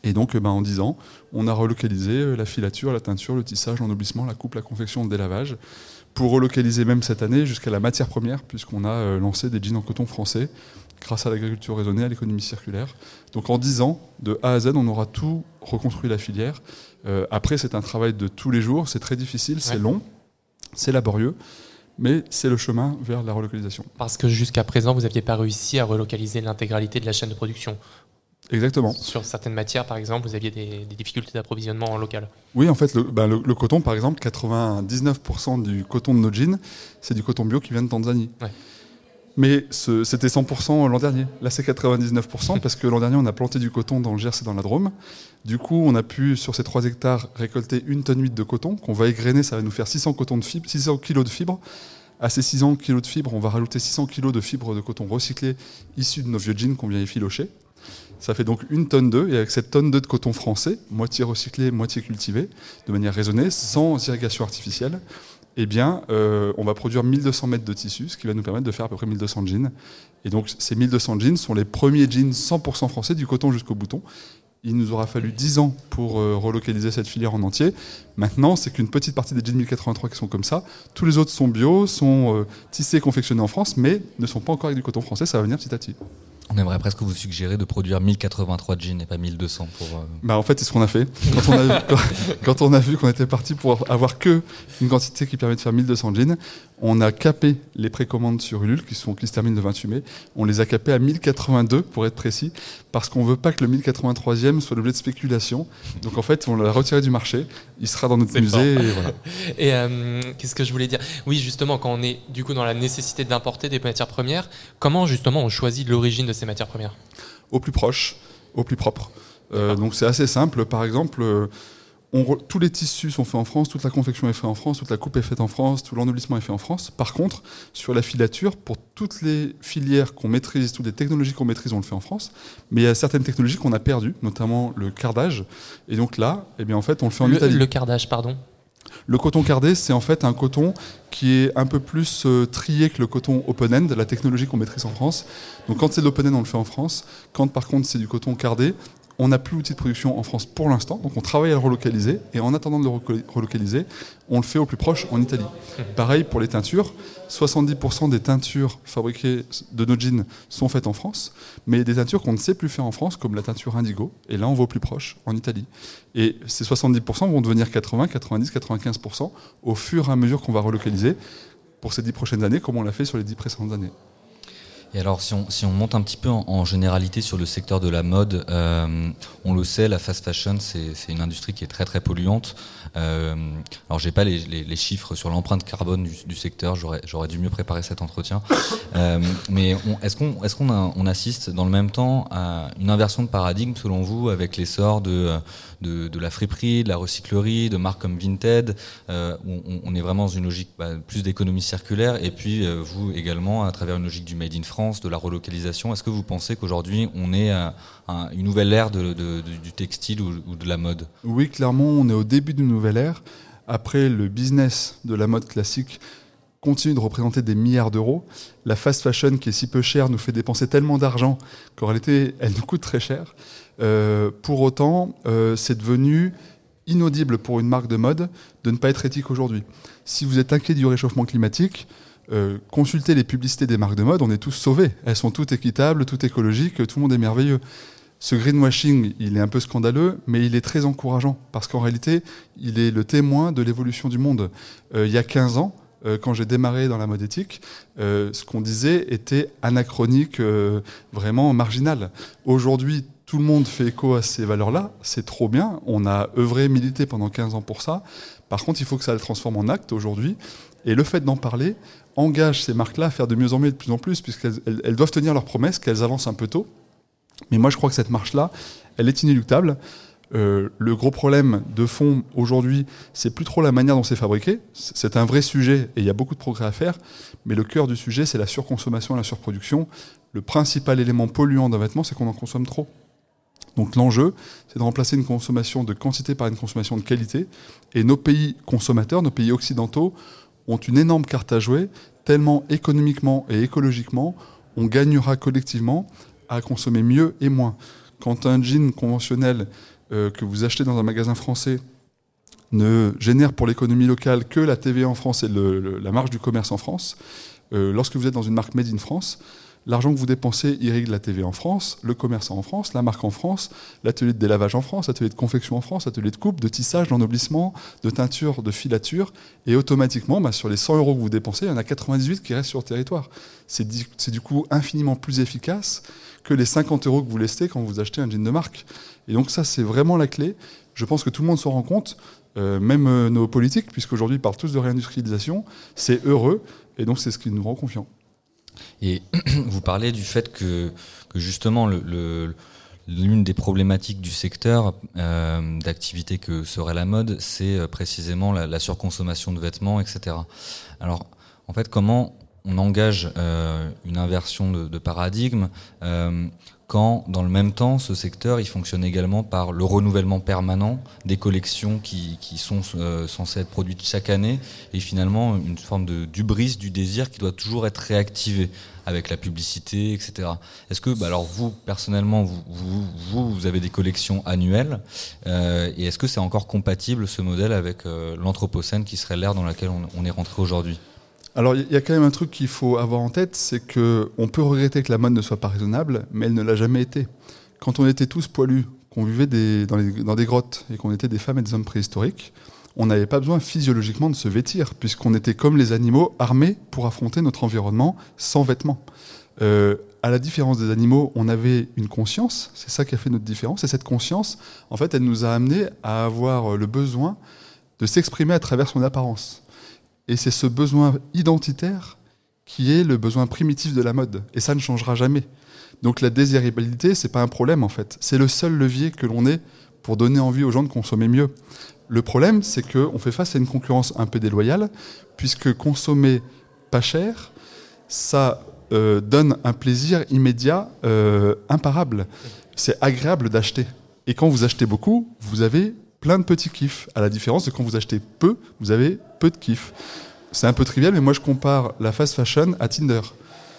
Et donc, ben, en 10 ans, on a relocalisé euh, la filature, la teinture, le tissage, l'ennoblissement, la coupe, la confection, le délavage, pour relocaliser même cette année jusqu'à la matière première, puisqu'on a euh, lancé des jeans en coton français grâce à l'agriculture raisonnée, à l'économie circulaire. Donc en 10 ans, de A à Z, on aura tout reconstruit la filière. Euh, après, c'est un travail de tous les jours, c'est très difficile, c'est Ouais. long, c'est laborieux, mais c'est le chemin vers la relocalisation. Parce que jusqu'à présent, vous n'aviez pas réussi à relocaliser l'intégralité de la chaîne de production. Exactement. Sur certaines matières, par exemple, vous aviez des, des difficultés d'approvisionnement en local. Oui, en fait, le, ben, le- le coton, par exemple, 99% du coton de nos jeans, c'est du coton bio qui vient de Tanzanie. Ouais. Mais ce- c'était 100% l'an dernier. Là, c'est 99% parce que l'an dernier, on a planté du coton dans le Gers et dans la Drôme. Du coup, on a pu, sur ces 3 hectares, récolter une tonne 8 de coton qu'on va égrener. Ça va nous faire 600, cotons de fibre, 600 kilos de fibres. À ces 600 kilos de fibres, on va rajouter 600 kilos de fibres de coton recyclé issus de nos vieux jeans qu'on vient effilocher. Ça fait donc une tonne d'œufs, et avec cette tonne d'œufs de coton français, moitié recyclé, moitié cultivé, de manière raisonnée, sans irrigation artificielle, eh bien, euh, on va produire 1200 mètres de tissu, ce qui va nous permettre de faire à peu près 1200 jeans. Et donc, ces 1200 jeans sont les premiers jeans 100% français, du coton jusqu'au bouton. Il nous aura fallu 10 ans pour euh, relocaliser cette filière en entier. Maintenant, c'est qu'une petite partie des jeans 1083 qui sont comme ça. Tous les autres sont bio, sont euh, tissés et confectionnés en France, mais ne sont pas encore avec du coton français. Ça va venir petit à petit. On aimerait presque vous suggérer de produire 1083 jeans et pas 1200 pour. euh, Bah en fait, c'est ce qu'on a fait. Quand on a, vu- qu'on était parti pour avoir que une quantité qui permet de faire 1200 jeans, on a capé les précommandes sur Ulule qui, sont, qui se terminent le 28 mai. On les a capées à 1082 pour être précis, parce qu'on veut pas que le 1083e soit l'objet de spéculation. Donc en fait, on l'a retiré du marché. Il sera dans notre musée. fort. Et voilà. Et euh, qu'est-ce que je voulais dire? Oui, justement, quand on est du coup dans la nécessité d'importer des matières premières, comment justement on choisit l'origine de ces matières premières? Au plus proche, au plus propre. Euh, donc c'est assez simple. Par exemple, euh, on re- tous les tissus sont faits en France, toute la confection est faite en France, toute la coupe est faite en France, tout l'ennoblissement est fait en France. Par contre, sur la filature, pour toutes les filières qu'on maîtrise, toutes les technologies qu'on maîtrise, on le fait en France. Mais il y a certaines technologies qu'on a perdues, notamment le cardage. Et donc là, eh bien, en fait, on le fait en le, Italie. le cardage, pardon. Le coton cardé, c'est en fait un coton qui est un peu plus euh, trié que le coton open-end, la technologie qu'on maîtrise en France. Donc quand c'est de l'open-end, on le fait en France. Quand par contre c'est du coton cardé, on n'a plus l'outil de production en France pour l'instant, donc on travaille à le relocaliser. Et en attendant de le relocaliser, on le fait au plus proche en Italie. Pareil pour les teintures. 70% des teintures fabriquées de nos jeans sont faites en France, mais des teintures qu'on ne sait plus faire en France, comme la teinture indigo. Et là, on va au plus proche, en Italie. Et ces 70% vont devenir 80, 90, 95% au fur et à mesure qu'on va relocaliser pour ces 10 prochaines années, comme on l'a fait sur les 10 précédentes années. Et alors, si on, si on monte un petit peu en, généralité sur le secteur de la mode, euh, on le sait, la fast fashion, c'est une industrie qui est très très polluante. Euh, alors, j'ai pas les, les- chiffres sur l'empreinte carbone du, du secteur. J'aurais dû mieux préparer cet entretien. Euh, mais est-ce qu'on est-ce qu'on on assiste dans le même temps à une inversion de paradigme selon vous avec l'essor de, de la friperie, de la recyclerie, de marques comme Vinted, euh, on, est vraiment dans une logique bah, plus d'économie circulaire, et puis euh, vous également à travers une logique du made in France, de la relocalisation. Est-ce que vous pensez qu'aujourd'hui on est à, une nouvelle ère du textile ou, ou de la mode? Oui, clairement, on est au début d'une nouvelle ère. après le business de la mode classique continue de représenter des milliards d'euros, la fast fashion qui est si peu chère nous fait dépenser tellement d'argent qu'en réalité elle nous coûte très cher. Euh, pour autant, euh, c'est devenu inaudible pour une marque de mode de ne pas être éthique aujourd'hui. Si vous êtes inquiet du réchauffement climatique, euh, consultez les publicités des marques de mode, on est tous sauvés. Elles sont toutes équitables, toutes écologiques, tout le monde est merveilleux. Ce greenwashing, il est un peu scandaleux, mais il est très encourageant, parce qu'en réalité, il est le témoin de l'évolution du monde. Il y a 15 ans, quand j'ai démarré dans la mode éthique, ce qu'on disait était anachronique, vraiment marginal. Aujourd'hui, tout le monde fait écho à ces valeurs-là, c'est trop bien, on a œuvré, milité pendant 15 ans pour ça. Par contre, il faut que ça le transforme en acte aujourd'hui. Et le fait d'en parler engage ces marques-là à faire de mieux en mieux de plus en plus, puisqu'elles elles- elles doivent tenir leurs promesses, qu'elles avancent un peu tôt. Mais moi, je crois que cette marche-là, elle est inéluctable. Euh, le gros problème de fond aujourd'hui, c'est plus trop la manière dont c'est fabriqué. C'est un vrai sujet et il y a beaucoup de progrès à faire. Mais le cœur du sujet, c'est la surconsommation et la surproduction. Le principal élément polluant d'un vêtement, c'est qu'on en consomme trop. Donc l'enjeu, c'est de remplacer une consommation de quantité par une consommation de qualité. Et nos pays consommateurs, nos pays occidentaux, ont une énorme carte à jouer, tellement économiquement et écologiquement, on gagnera collectivement à consommer mieux et moins. Quand un jean conventionnel euh, que vous achetez dans un magasin français ne génère pour l'économie locale que la TVA en France et la marge du commerce en France, euh, lorsque vous êtes dans une marque Made in France, l'argent que vous dépensez irrigue la TVA en France, le commerce en France, la marque en France, l'atelier de délavage en France, l'atelier de confection en France, l'atelier de coupe, de tissage, d'ennoblissement, de teinture, de filature, et automatiquement, bah, sur les 100 euros que vous dépensez, il y en a 98 qui restent sur le territoire. C'est du coup infiniment plus efficace que les 50 euros que vous laissez quand vous achetez un jean de marque. Et donc ça, c'est vraiment la clé. Je pense que tout le monde s'en rend compte, euh, même euh, nos politiques, puisqu'aujourd'hui ils parlent tous de réindustrialisation. C'est heureux, et donc c'est ce qui nous rend confiants. Et vous parlez du fait que, justement le- le- l'une des problématiques du secteur euh, d'activité que serait la mode, c'est euh, précisément la, surconsommation de vêtements, etc. Alors, en fait, comment on engage euh, une inversion de, paradigme quand, dans le même temps, ce secteur, il fonctionne également par le renouvellement permanent des collections qui, qui sont euh, censées être produites chaque année, et finalement une forme de d'ubris du désir qui doit toujours être réactivé avec la publicité, etc. Est-ce que, bah alors vous, personnellement, vous, vous, vous, avez des collections annuelles, euh, et est-ce que c'est encore compatible ce modèle avec euh, l'anthropocène qui serait l'ère dans laquelle on est rentré aujourd'hui? Alors, il y a quand même un truc qu'il faut avoir en tête, c'est que on peut regretter que la mode ne soit pas raisonnable, mais elle ne l'a jamais été. Quand on était tous poilus, qu'on vivait dans, des grottes et qu'on était des femmes et des hommes préhistoriques, on n'avait pas besoin physiologiquement de se vêtir, puisqu'on était comme les animaux armés pour affronter notre environnement sans vêtements. Euh, à la différence des animaux, on avait une conscience, c'est ça qui a fait notre différence, et cette conscience, en fait, elle nous a amené à avoir le besoin de s'exprimer à travers son apparence. Et c'est ce besoin identitaire qui est le besoin primitif de la mode. Et ça ne changera jamais. Donc la désirabilité, c'est pas un problème en fait. C'est le seul levier que l'on ait pour donner envie aux gens de consommer mieux. Le problème, c'est qu'on fait face à une concurrence un peu déloyale, puisque consommer pas cher, ça euh, donne un plaisir immédiat euh, imparable. C'est agréable d'acheter. Et quand vous achetez beaucoup, vous avez plein de petits kiffs. À la différence de quand vous achetez peu, vous avez peu de kiffs. C'est un peu trivial, mais moi je compare la fast fashion à Tinder.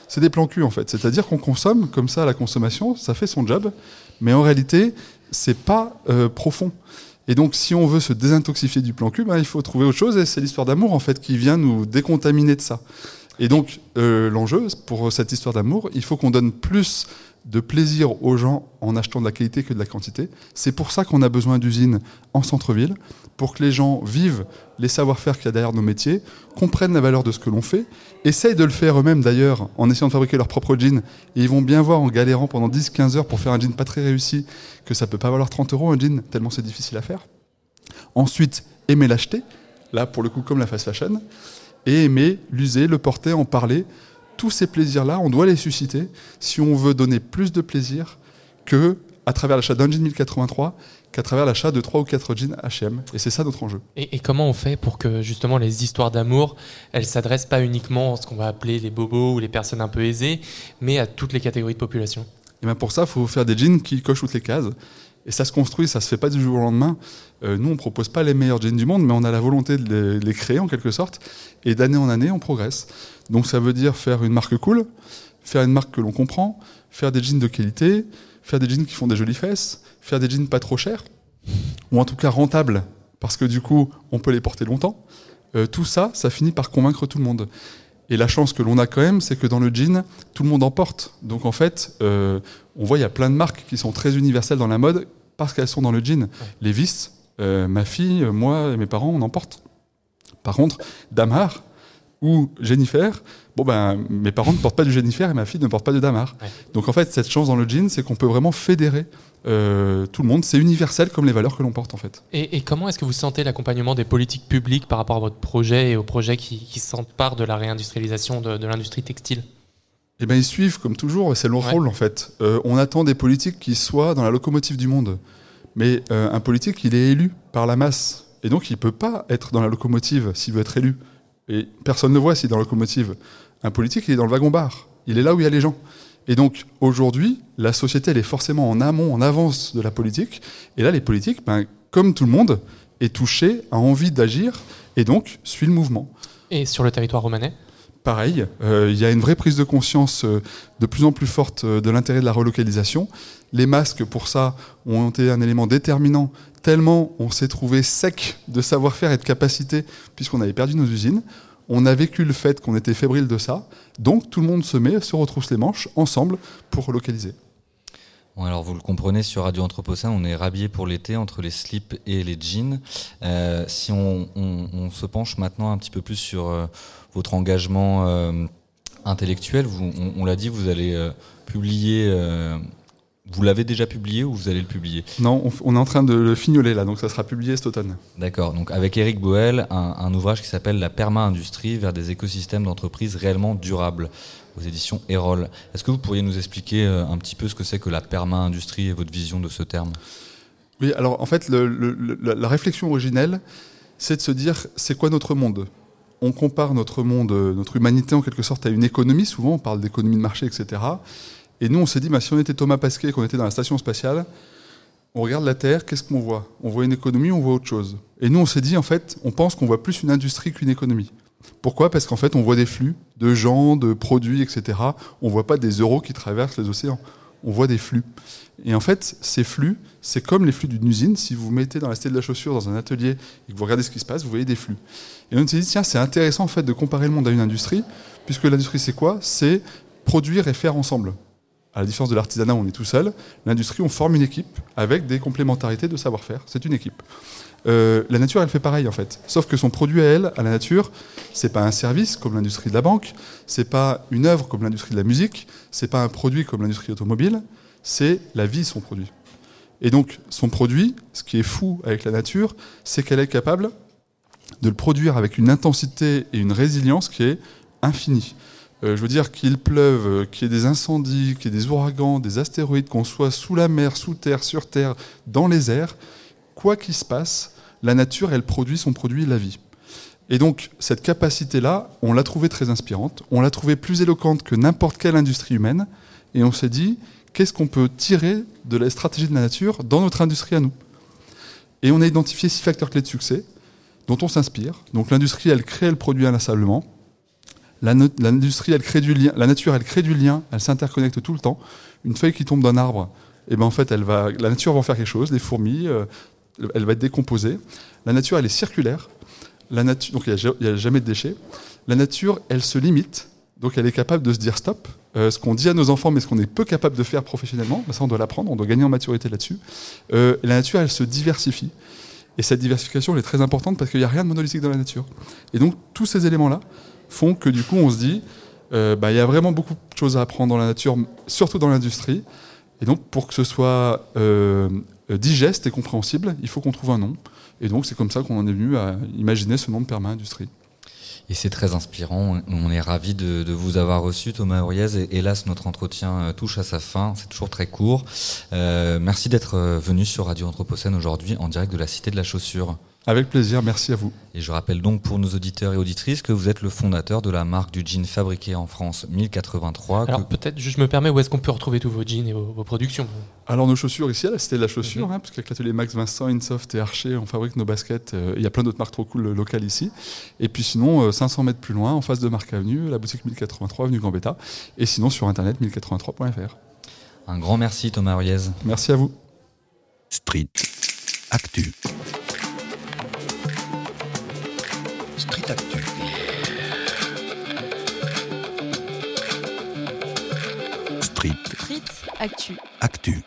C'est des plans cul en fait. C'est-à-dire qu'on consomme comme ça la consommation, ça fait son job, mais en réalité, c'est pas euh, profond. Et donc, si on veut se désintoxifier du plan cul, ben, il faut trouver autre chose, et c'est l'histoire d'amour en fait qui vient nous décontaminer de ça. Et donc, euh, l'enjeu pour cette histoire d'amour, il faut qu'on donne plus de plaisir aux gens en achetant de la qualité que de la quantité. C'est pour ça qu'on a besoin d'usines en centre-ville, pour que les gens vivent les savoir-faire qu'il y a derrière nos métiers, comprennent la valeur de ce que l'on fait, essayent de le faire eux-mêmes d'ailleurs en essayant de fabriquer leur propre jean, et ils vont bien voir en galérant pendant 10-15 heures pour faire un jean pas très réussi que ça peut pas valoir 30 euros un jean, tellement c'est difficile à faire. Ensuite, aimer l'acheter, là pour le coup comme la fast fashion, et aimer l'user, le porter, en parler. Tous ces plaisirs-là, on doit les susciter si on veut donner plus de plaisir que à travers l'achat d'un jean 1083 qu'à travers l'achat de 3 ou 4 jeans H&M. Et c'est ça notre enjeu. Et, et comment on fait pour que justement les histoires d'amour, elles s'adressent pas uniquement à ce qu'on va appeler les bobos ou les personnes un peu aisées, mais à toutes les catégories de population? Et bien pour ça, il faut faire des jeans qui cochent toutes les cases. Et ça se construit, ça se fait pas du jour au lendemain. Euh, nous, on propose pas les meilleurs jeans du monde, mais on a la volonté de les, de les créer en quelque sorte. Et d'année en année, on progresse. Donc ça veut dire faire une marque cool, faire une marque que l'on comprend, faire des jeans de qualité, faire des jeans qui font des jolies fesses, faire des jeans pas trop chers, ou en tout cas rentables, parce que du coup, on peut les porter longtemps. Euh, tout ça, ça finit par convaincre tout le monde. Et la chance que l'on a quand même, c'est que dans le jean, tout le monde en porte. Donc en fait, euh, on voit il y a plein de marques qui sont très universelles dans la mode parce qu'elles sont dans le jean. Levi's, euh, ma fille, moi et mes parents, on en porte. Par contre, Damar ou Jennifer, bon ben mes parents ne portent pas du Jennifer et ma fille ne porte pas de Damar. Donc en fait, cette chance dans le jean, c'est qu'on peut vraiment fédérer euh, tout le monde. C'est universel comme les valeurs que l'on porte en fait. Et, et comment est-ce que vous sentez l'accompagnement des politiques publiques par rapport à votre projet et aux projets qui, qui s'emparent de la réindustrialisation de, de l'industrie textile? Eh ben ils suivent comme toujours, c'est leur Ouais. rôle en fait. Euh, on attend des politiques qui soient dans la locomotive du monde. Mais euh, un politique, il est élu par la masse. Et donc il peut pas être dans la locomotive s'il veut être élu. Et personne ne voit s'il est dans la locomotive. Un politique, il est dans le wagon-bar. Il est là où il y a les gens. Et donc aujourd'hui, la société, elle est forcément en amont, en avance de la politique. Et là, les politiques, ben, comme tout le monde, est touché, a envie d'agir, et donc suit le mouvement. Et sur le territoire romanais? Pareil, euh, il y a une vraie prise de conscience euh, de plus en plus forte euh, de l'intérêt de la relocalisation. Les masques, pour ça, ont été un élément déterminant, tellement on s'est trouvé sec de savoir-faire et de capacité, puisqu'on avait perdu nos usines. On a vécu le fait qu'on était fébrile de ça, donc tout le monde se met, se retrousse les manches, ensemble, pour relocaliser. Bon, alors vous le comprenez, sur Radio Anthropocène, on est rhabillé pour l'été entre les slips et les jeans. Euh, si on, on- on se penche maintenant un petit peu plus sur euh, votre engagement euh, intellectuel, vous- on, on l'a dit, vous allez publier. vous l'avez déjà publié ou vous allez le publier? Non, on est en train de le fignoler là, donc ça sera publié cet automne. D'accord. Donc avec Eric Boel, un, un ouvrage qui s'appelle La perma-industrie vers des écosystèmes d'entreprises réellement durables aux éditions Erol. Est-ce que vous pourriez nous expliquer euh, un petit peu ce que c'est que la perma-industrie et votre vision de ce terme? Oui, alors en fait, la, réflexion originelle, c'est de se dire, c'est quoi notre monde? On compare notre monde, euh, notre humanité en quelque sorte à une économie, souvent on parle d'économie de marché, etc. Et nous, on s'est dit, bah, si on était Thomas Pasquet, qu'on était dans la station spatiale, on regarde la Terre, qu'est-ce qu'on voit? On voit une économie, on voit autre chose. Et nous, on s'est dit, en fait, on pense qu'on voit plus une industrie qu'une économie. Pourquoi? Parce qu'en fait, on voit des flux de gens, de produits, etc. On voit pas des euros qui traversent les océans. On voit des flux. Et en fait, ces flux, c'est comme les flux d'une usine. Si vous mettez dans la cité de la chaussure dans un atelier et que vous regardez ce qui se passe, vous voyez des flux. Et on s'est dit, tiens, c'est intéressant en fait de comparer le monde à une industrie, puisque l'industrie, c'est quoi? C'est produire et faire ensemble. À la différence de l'artisanat, on est tout seul. L'industrie, on forme une équipe avec des complémentarités de savoir-faire. C'est une équipe. Euh, la nature, elle fait pareil en fait. Sauf que son produit à elle, à la nature, c'est pas un service comme l'industrie de la banque, c'est pas une œuvre comme l'industrie de la musique, c'est pas un produit comme l'industrie automobile, c'est la vie son produit. Et donc son produit, ce qui est fou avec la nature, c'est qu'elle est capable de le produire avec une intensité et une résilience qui est infinie. Euh, je veux dire qu'il pleuve, euh, qu'il y ait des incendies, qu'il y ait des ouragans, des astéroïdes, qu'on soit sous la mer, sous terre, sur terre, dans les airs, quoi qu'il se passe, la nature, elle produit son produit, la vie. Et donc, cette capacité-là, on l'a trouvée très inspirante, on l'a trouvée plus éloquente que n'importe quelle industrie humaine, et on s'est dit, qu'est-ce qu'on peut tirer de la stratégie de la nature dans notre industrie à nous? Et on a identifié six facteurs clés de succès dont on s'inspire. Donc l'industrie, elle crée le produit inlassablement. Elle crée du lien. La nature, elle crée du lien. Elle s'interconnecte tout le temps. Une feuille qui tombe d'un arbre, et ben en fait, elle va, la nature va en faire quelque chose. Les fourmis, euh, elle va être décomposée. La nature, elle est circulaire. La nature, donc il n'y a, jamais de déchets. La nature, elle se limite. Donc elle est capable de se dire stop. Euh, ce qu'on dit à nos enfants, mais ce qu'on est peu capable de faire professionnellement, ben ça on doit l'apprendre, on doit gagner en maturité là-dessus. Euh, la nature, elle se diversifie. Et cette diversification, elle est très importante parce qu'il n'y a rien de monolithique dans la nature. Et donc tous ces éléments-là font que du coup on se dit, euh, bah, il y a vraiment beaucoup de choses à apprendre dans la nature, surtout dans l'industrie. Et donc pour que ce soit digeste et compréhensible, il faut qu'on trouve un nom. Et donc c'est comme ça qu'on en est venu à imaginer ce nom de perma-industrie. Et c'est très inspirant. On est ravis de, vous avoir reçu, Thomas Auriez. Et hélas, notre entretien euh, touche à sa fin. C'est toujours très court. Euh, merci d'être euh, venu sur Radio Anthropocène aujourd'hui en direct de la Cité de la Chaussure. Avec plaisir, merci à vous. Et je rappelle donc pour nos auditeurs et auditrices que vous êtes le fondateur de la marque du jean fabriqué en France 1083. Alors peut-être, je me permets, où est-ce qu'on peut retrouver tous vos jeans et vos, vos productions? Alors nos chaussures ici à la Cité de la Chaussure, mm -hmm. hein, parce qu'avec l'atelier Max Vincent, Insoft et Archer, on fabrique nos baskets. Euh, il y a plein d'autres marques trop cool locales ici. Et puis sinon, euh, 500 mètres plus loin, en face de Marc Avenue, la boutique 1083 avenue Gambetta. Et sinon sur internet 1083.fr. Un grand merci Thomas Huriez. Merci à vous. Street Actu. Actu. Street. Street Actu. Actu.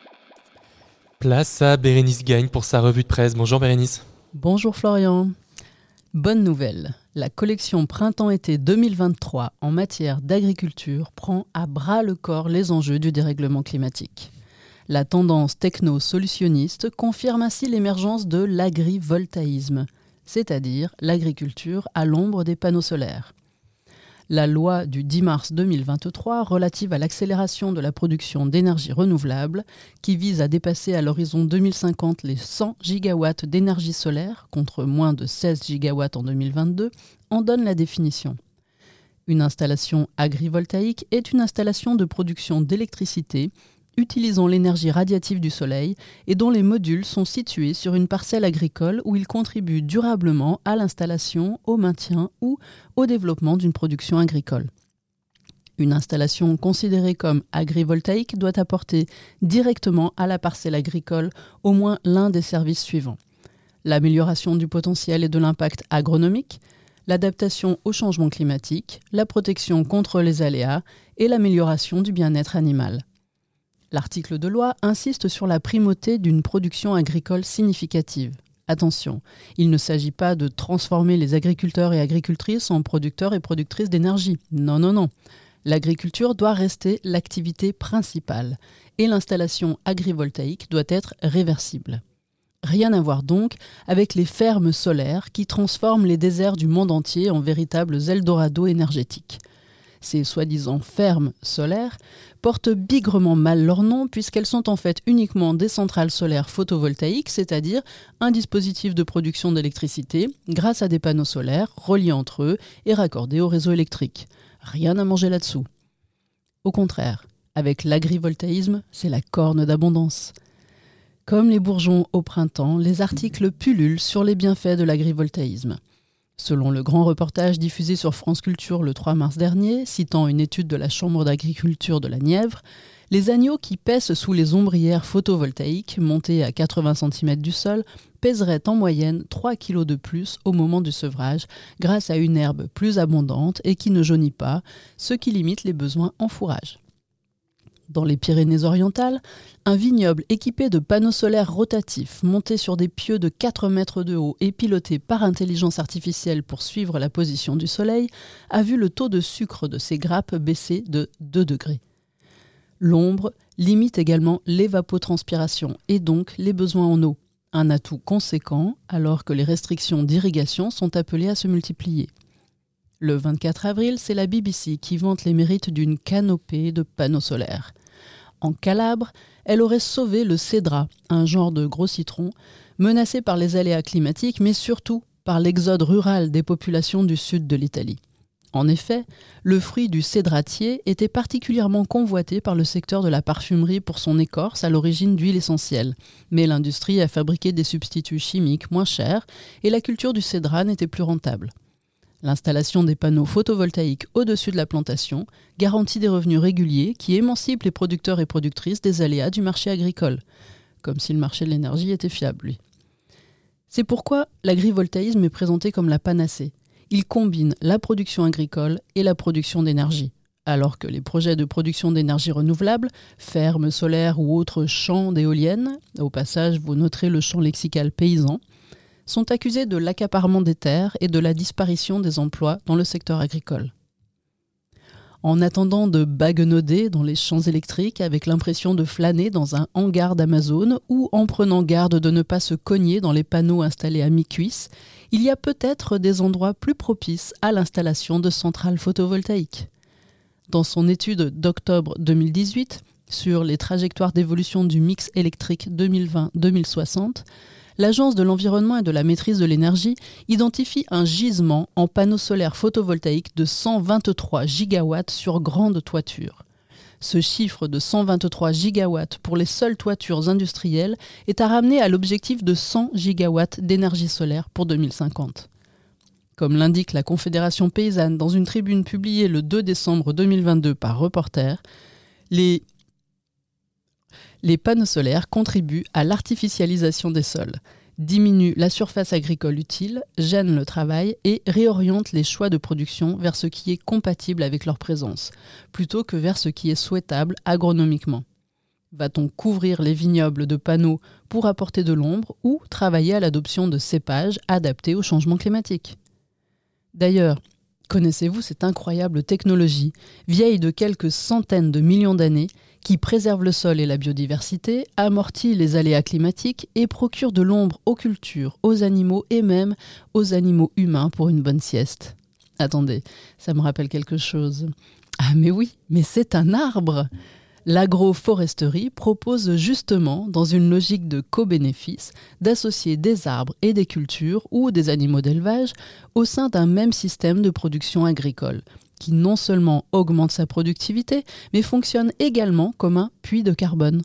Place à Bérénice Gagne pour sa revue de presse. Bonjour Bérénice. Bonjour Florian. Bonne nouvelle, la collection Printemps-été 2023 en matière d'agriculture prend à bras le corps les enjeux du dérèglement climatique. La tendance techno-solutionniste confirme ainsi l'émergence de l'agrivoltaïsme, c'est-à-dire l'agriculture à l'ombre des panneaux solaires. La loi du 10 mars 2023 relative à l'accélération de la production d'énergie renouvelable, qui vise à dépasser à l'horizon 2050 les 100 gigawatts d'énergie solaire contre moins de 16 gigawatts en 2022, en donne la définition. Une installation agrivoltaïque est une installation de production d'électricité utilisant l'énergie radiative du Soleil et dont les modules sont situés sur une parcelle agricole où ils contribuent durablement à l'installation, au maintien ou au développement d'une production agricole. Une installation considérée comme agrivoltaïque doit apporter directement à la parcelle agricole au moins l'un des services suivants. L'amélioration du potentiel et de l'impact agronomique, l'adaptation au changement climatique, la protection contre les aléas et l'amélioration du bien-être animal. L'article de loi insiste sur la primauté d'une production agricole significative. Attention, il ne s'agit pas de transformer les agriculteurs et agricultrices en producteurs et productrices d'énergie. Non, non, non. L'agriculture doit rester l'activité principale et l'installation agrivoltaïque doit être réversible. Rien à voir donc avec les fermes solaires qui transforment les déserts du monde entier en véritables Eldorado énergétiques. Ces soi-disant fermes solaires portent bigrement mal leur nom puisqu'elles sont en fait uniquement des centrales solaires photovoltaïques, c'est-à-dire un dispositif de production d'électricité grâce à des panneaux solaires reliés entre eux et raccordés au réseau électrique. Rien à manger là-dessous. Au contraire, avec l'agrivoltaïsme, c'est la corne d'abondance. Comme les bourgeons au printemps, les articles pullulent sur les bienfaits de l'agrivoltaïsme. Selon le grand reportage diffusé sur France Culture le 3 mars dernier, citant une étude de la Chambre d'agriculture de la Nièvre, les agneaux qui pèsent sous les ombrières photovoltaïques, montées à 80 cm du sol, pèseraient en moyenne 3 kg de plus au moment du sevrage, grâce à une herbe plus abondante et qui ne jaunit pas, ce qui limite les besoins en fourrage. Dans les Pyrénées-Orientales, un vignoble équipé de panneaux solaires rotatifs montés sur des pieux de 4 mètres de haut et pilotés par intelligence artificielle pour suivre la position du soleil a vu le taux de sucre de ses grappes baisser de 2 degrés. L'ombre limite également l'évapotranspiration et donc les besoins en eau, un atout conséquent alors que les restrictions d'irrigation sont appelées à se multiplier. Le 24 avril, c'est la BBC qui vante les mérites d'une canopée de panneaux solaires. En Calabre, elle aurait sauvé le cédra, un genre de gros citron, menacé par les aléas climatiques, mais surtout par l'exode rural des populations du sud de l'Italie. En effet, le fruit du cédratier était particulièrement convoité par le secteur de la parfumerie pour son écorce à l'origine d'huile essentielle, mais l'industrie a fabriqué des substituts chimiques moins chers et la culture du cédra n'était plus rentable. L'installation des panneaux photovoltaïques au-dessus de la plantation garantit des revenus réguliers qui émancipent les producteurs et productrices des aléas du marché agricole, comme si le marché de l'énergie était fiable. C'est pourquoi l'agrivoltaïsme est présenté comme la panacée. Il combine la production agricole et la production d'énergie, alors que les projets de production d'énergie renouvelable, fermes solaires ou autres champs d'éoliennes, au passage vous noterez le champ lexical paysan, sont accusés de l'accaparement des terres et de la disparition des emplois dans le secteur agricole. En attendant de baguenauder dans les champs électriques avec l'impression de flâner dans un hangar d'Amazon ou en prenant garde de ne pas se cogner dans les panneaux installés à mi-cuisse, il y a peut-être des endroits plus propices à l'installation de centrales photovoltaïques. Dans son étude d'octobre 2018 sur les trajectoires d'évolution du mix électrique 2020-2060, l'Agence de l'environnement et de la maîtrise de l'énergie identifie un gisement en panneaux solaires photovoltaïques de 123 gigawatts sur grande toiture. Ce chiffre de 123 gigawatts pour les seules toitures industrielles est à ramener à l'objectif de 100 gigawatts d'énergie solaire pour 2050. Comme l'indique la Confédération paysanne dans une tribune publiée le 2 décembre 2022 par Reporter, les, les panneaux solaires contribuent à l'artificialisation des sols, diminuent la surface agricole utile, gênent le travail et réorientent les choix de production vers ce qui est compatible avec leur présence, plutôt que vers ce qui est souhaitable agronomiquement. Va-t-on couvrir les vignobles de panneaux pour apporter de l'ombre ou travailler à l'adoption de cépages adaptés au changement climatique? D'ailleurs, connaissez-vous cette incroyable technologie, vieille de quelques centaines de millions d'années, qui préserve le sol et la biodiversité, amortit les aléas climatiques et procure de l'ombre aux cultures, aux animaux et même aux animaux humains pour une bonne sieste. Attendez, ça me rappelle quelque chose. Ah mais oui, mais c'est un arbre! L'agroforesterie propose justement, dans une logique de co-bénéfice, d'associer des arbres et des cultures ou des animaux d'élevage au sein d'un même système de production agricole, qui non seulement augmente sa productivité, mais fonctionne également comme un puits de carbone.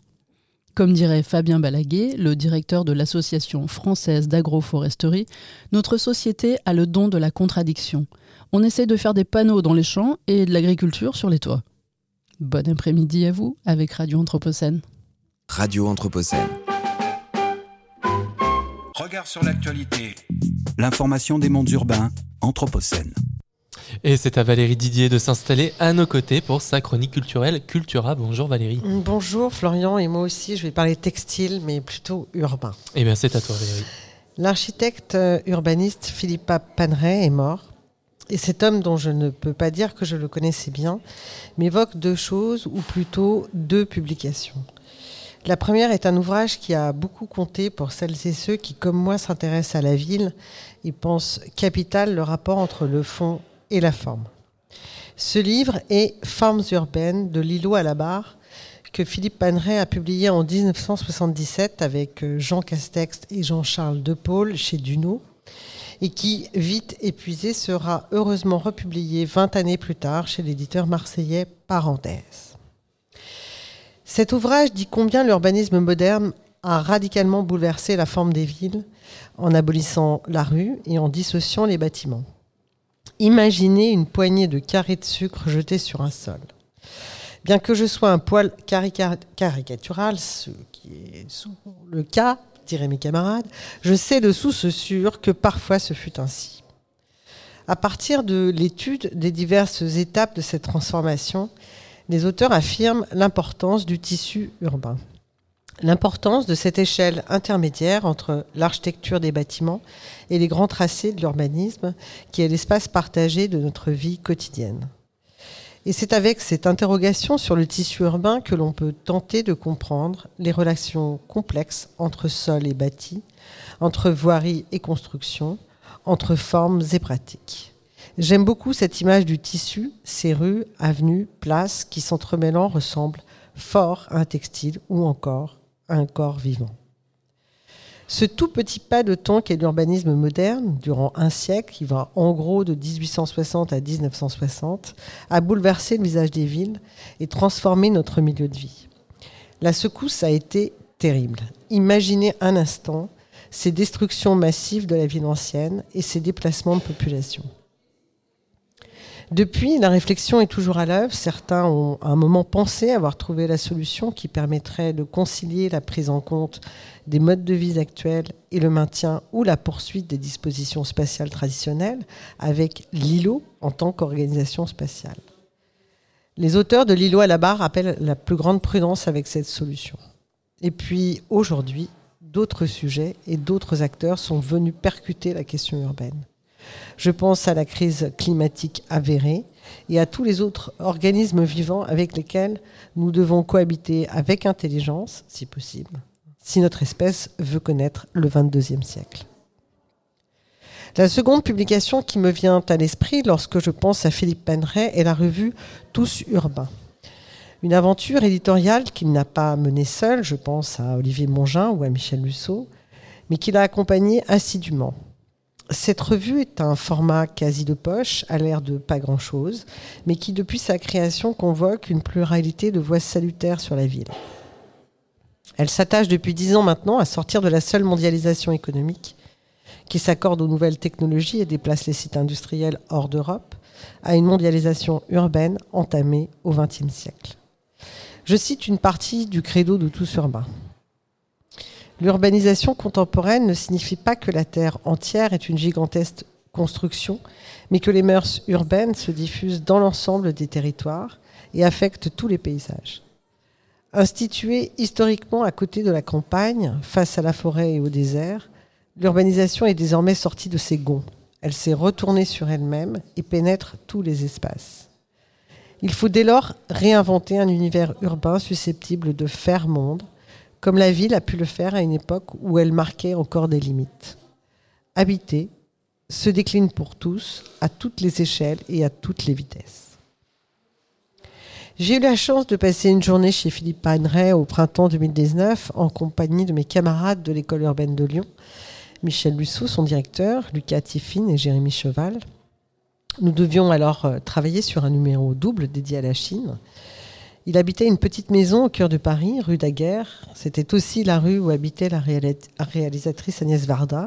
Comme dirait Fabien Balaguer, le directeur de l'Association française d'agroforesterie, notre société a le don de la contradiction. On essaie de faire des panneaux dans les champs et de l'agriculture sur les toits. Bon après-midi à vous avec Radio Anthropocène. Radio Anthropocène. Regard sur l'actualité. L'information des mondes urbains, Anthropocène. Et c'est à Valérie Didier de s'installer à nos côtés pour sa chronique culturelle Cultura. Bonjour Valérie. Bonjour Florian, et moi aussi je vais parler textile, mais plutôt urbain. Eh bien c'est à toi Valérie. L'architecte euh, urbaniste Philippa Paneret est mort. Et cet homme, dont je ne peux pas dire que je le connaissais bien, m'évoque deux choses, ou plutôt deux publications. La première est un ouvrage qui a beaucoup compté pour celles et ceux qui, comme moi, s'intéressent à la ville et pensent capital le rapport entre le fond et la forme. Ce livre est Formes urbaines de Lilo à la barre, que Philippe Paneret a publié en 1977 avec Jean Castex et Jean-Charles Depaul chez Duno et qui, vite épuisé, sera heureusement republié 20 années plus tard chez l'éditeur marseillais Parenthèse. Cet ouvrage dit combien l'urbanisme moderne a radicalement bouleversé la forme des villes en abolissant la rue et en dissociant les bâtiments. Imaginez une poignée de carrés de sucre jetés sur un sol. Bien que je sois un poil caricatural, ce qui est souvent le cas, diraient mes camarades, je sais de source sûre que parfois ce fut ainsi. À partir de l'étude des diverses étapes de cette transformation, les auteurs affirment l'importance du tissu urbain, l'importance de cette échelle intermédiaire entre l'architecture des bâtiments et les grands tracés de l'urbanisme, qui est l'espace partagé de notre vie quotidienne. Et c'est avec cette interrogation sur le tissu urbain que l'on peut tenter de comprendre les relations complexes entre sol et bâti, entre voirie et construction, entre formes et pratiques. J'aime beaucoup cette image du tissu, ces rues, avenues, places qui s'entremêlant ressemblent fort à un textile ou encore un corps vivant. Ce tout petit pas de temps qu'est l'urbanisme moderne, durant un siècle, qui va en gros de 1860 à 1960, a bouleversé le visage des villes et transformé notre milieu de vie. La secousse a été terrible. Imaginez un instant ces destructions massives de la ville ancienne et ces déplacements de population. Depuis, la réflexion est toujours à l'œuvre. Certains ont à un moment pensé avoir trouvé la solution qui permettrait de concilier la prise en compte des modes de vie actuels et le maintien ou la poursuite des dispositions spatiales traditionnelles avec l'îlot en tant qu'organisation spatiale. Les auteurs de l'îlot à la barre appellent la plus grande prudence avec cette solution. Et puis aujourd'hui, d'autres sujets et d'autres acteurs sont venus percuter la question urbaine. Je pense à la crise climatique avérée et à tous les autres organismes vivants avec lesquels nous devons cohabiter avec intelligence, si possible, si notre espèce veut connaître le 22e siècle. La seconde publication qui me vient à l'esprit lorsque je pense à Philippe Penray est la revue Tous urbains. Une aventure éditoriale qu'il n'a pas menée seul, je pense à Olivier Mongin ou à Michel Lussot, mais qui l'a accompagné assidûment. Cette revue est un format quasi de poche, à l'air de pas grand-chose, mais qui depuis sa création convoque une pluralité de voix salutaires sur la ville. Elle s'attache depuis dix ans maintenant à sortir de la seule mondialisation économique qui s'accorde aux nouvelles technologies et déplace les sites industriels hors d'Europe, à une mondialisation urbaine entamée au XXe siècle. Je cite une partie du credo de tous urbain. L'urbanisation contemporaine ne signifie pas que la Terre entière est une gigantesque construction, mais que les mœurs urbaines se diffusent dans l'ensemble des territoires et affectent tous les paysages. Instituée historiquement à côté de la campagne, face à la forêt et au désert, l'urbanisation est désormais sortie de ses gonds. Elle s'est retournée sur elle-même et pénètre tous les espaces. Il faut dès lors réinventer un univers urbain susceptible de faire monde, comme la ville a pu le faire à une époque où elle marquait encore des limites. Habiter se décline pour tous, à toutes les échelles et à toutes les vitesses. J'ai eu la chance de passer une journée chez Philippe Paneret au printemps 2019 en compagnie de mes camarades de l'école urbaine de Lyon, Michel Lussou, son directeur, Lucas Tiffin et Jérémy Cheval. Nous devions alors euh, travailler sur un numéro double dédié à la Chine. Il habitait une petite maison au cœur de Paris, rue Daguerre. C'était aussi la rue où habitait la réalisatrice Agnès Varda.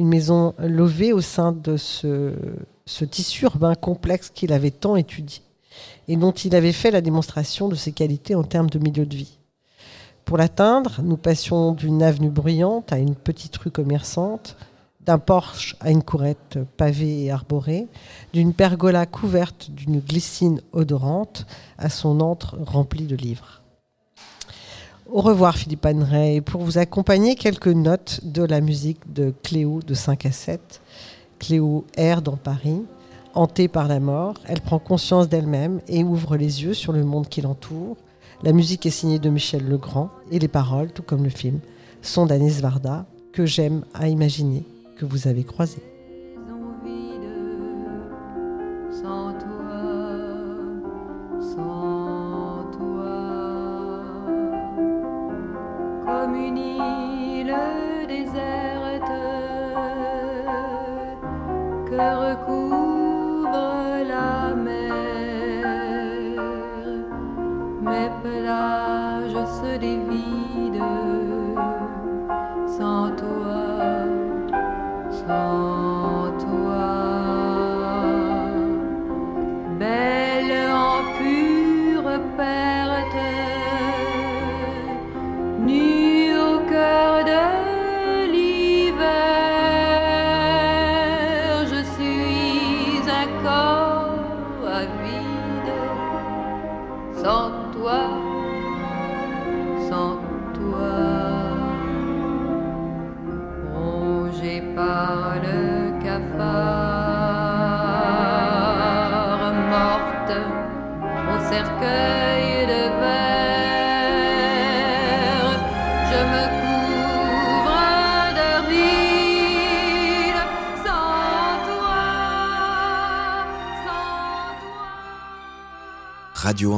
Une maison levée au sein de ce, tissu urbain complexe qu'il avait tant étudié et dont il avait fait la démonstration de ses qualités en termes de milieu de vie. Pour l'atteindre, nous passions d'une avenue bruyante à une petite rue commerçante, d'un porche à une courette pavée et arborée, d'une pergola couverte d'une glycine odorante à son antre rempli de livres. Au revoir Philippe Anneray, pour vous accompagner quelques notes de la musique de Cléo de 5 à 7. Cléo erre dans Paris, hantée par la mort, elle prend conscience d'elle-même et ouvre les yeux sur le monde qui l'entoure. La musique est signée de Michel Legrand et les paroles, tout comme le film, sont d'Anis Varda, que j'aime à imaginer que vous avez croisé.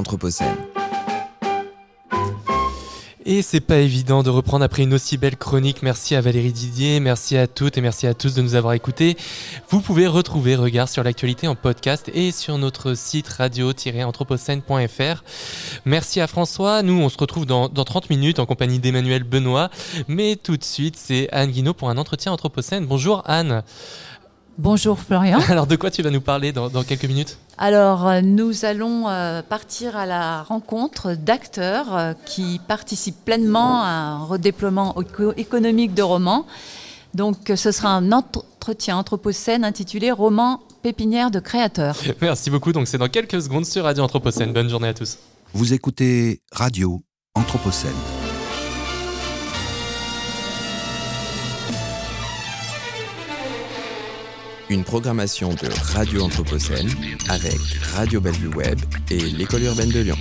Anthropocène. Et c'est pas évident de reprendre après une aussi belle chronique. Merci à Valérie Didier, merci à toutes et merci à tous de nous avoir écoutés. Vous pouvez retrouver Regard sur l'actualité en podcast et sur notre site radio-anthropocène.fr. Merci à François. Nous, on se retrouve dans, dans 30 minutes en compagnie d'Emmanuel Benoît. Mais tout de suite, c'est Anne Guinaud pour un entretien Anthropocène. Bonjour Anne. Bonjour Florian. Alors de quoi tu vas nous parler dans, dans quelques minutes? Alors euh, nous allons euh, partir à la rencontre d'acteurs euh, qui participent pleinement à un redéploiement éco- économique de romans. Donc ce sera un entretien anthropocène intitulé Roman pépinière de créateurs. Merci beaucoup. Donc c'est dans quelques secondes sur Radio Anthropocène. Bonne journée à tous. Vous écoutez Radio Anthropocène. Une programmation de Radio Anthropocène avec Radio Bellevue Web et l'École urbaine de Lyon.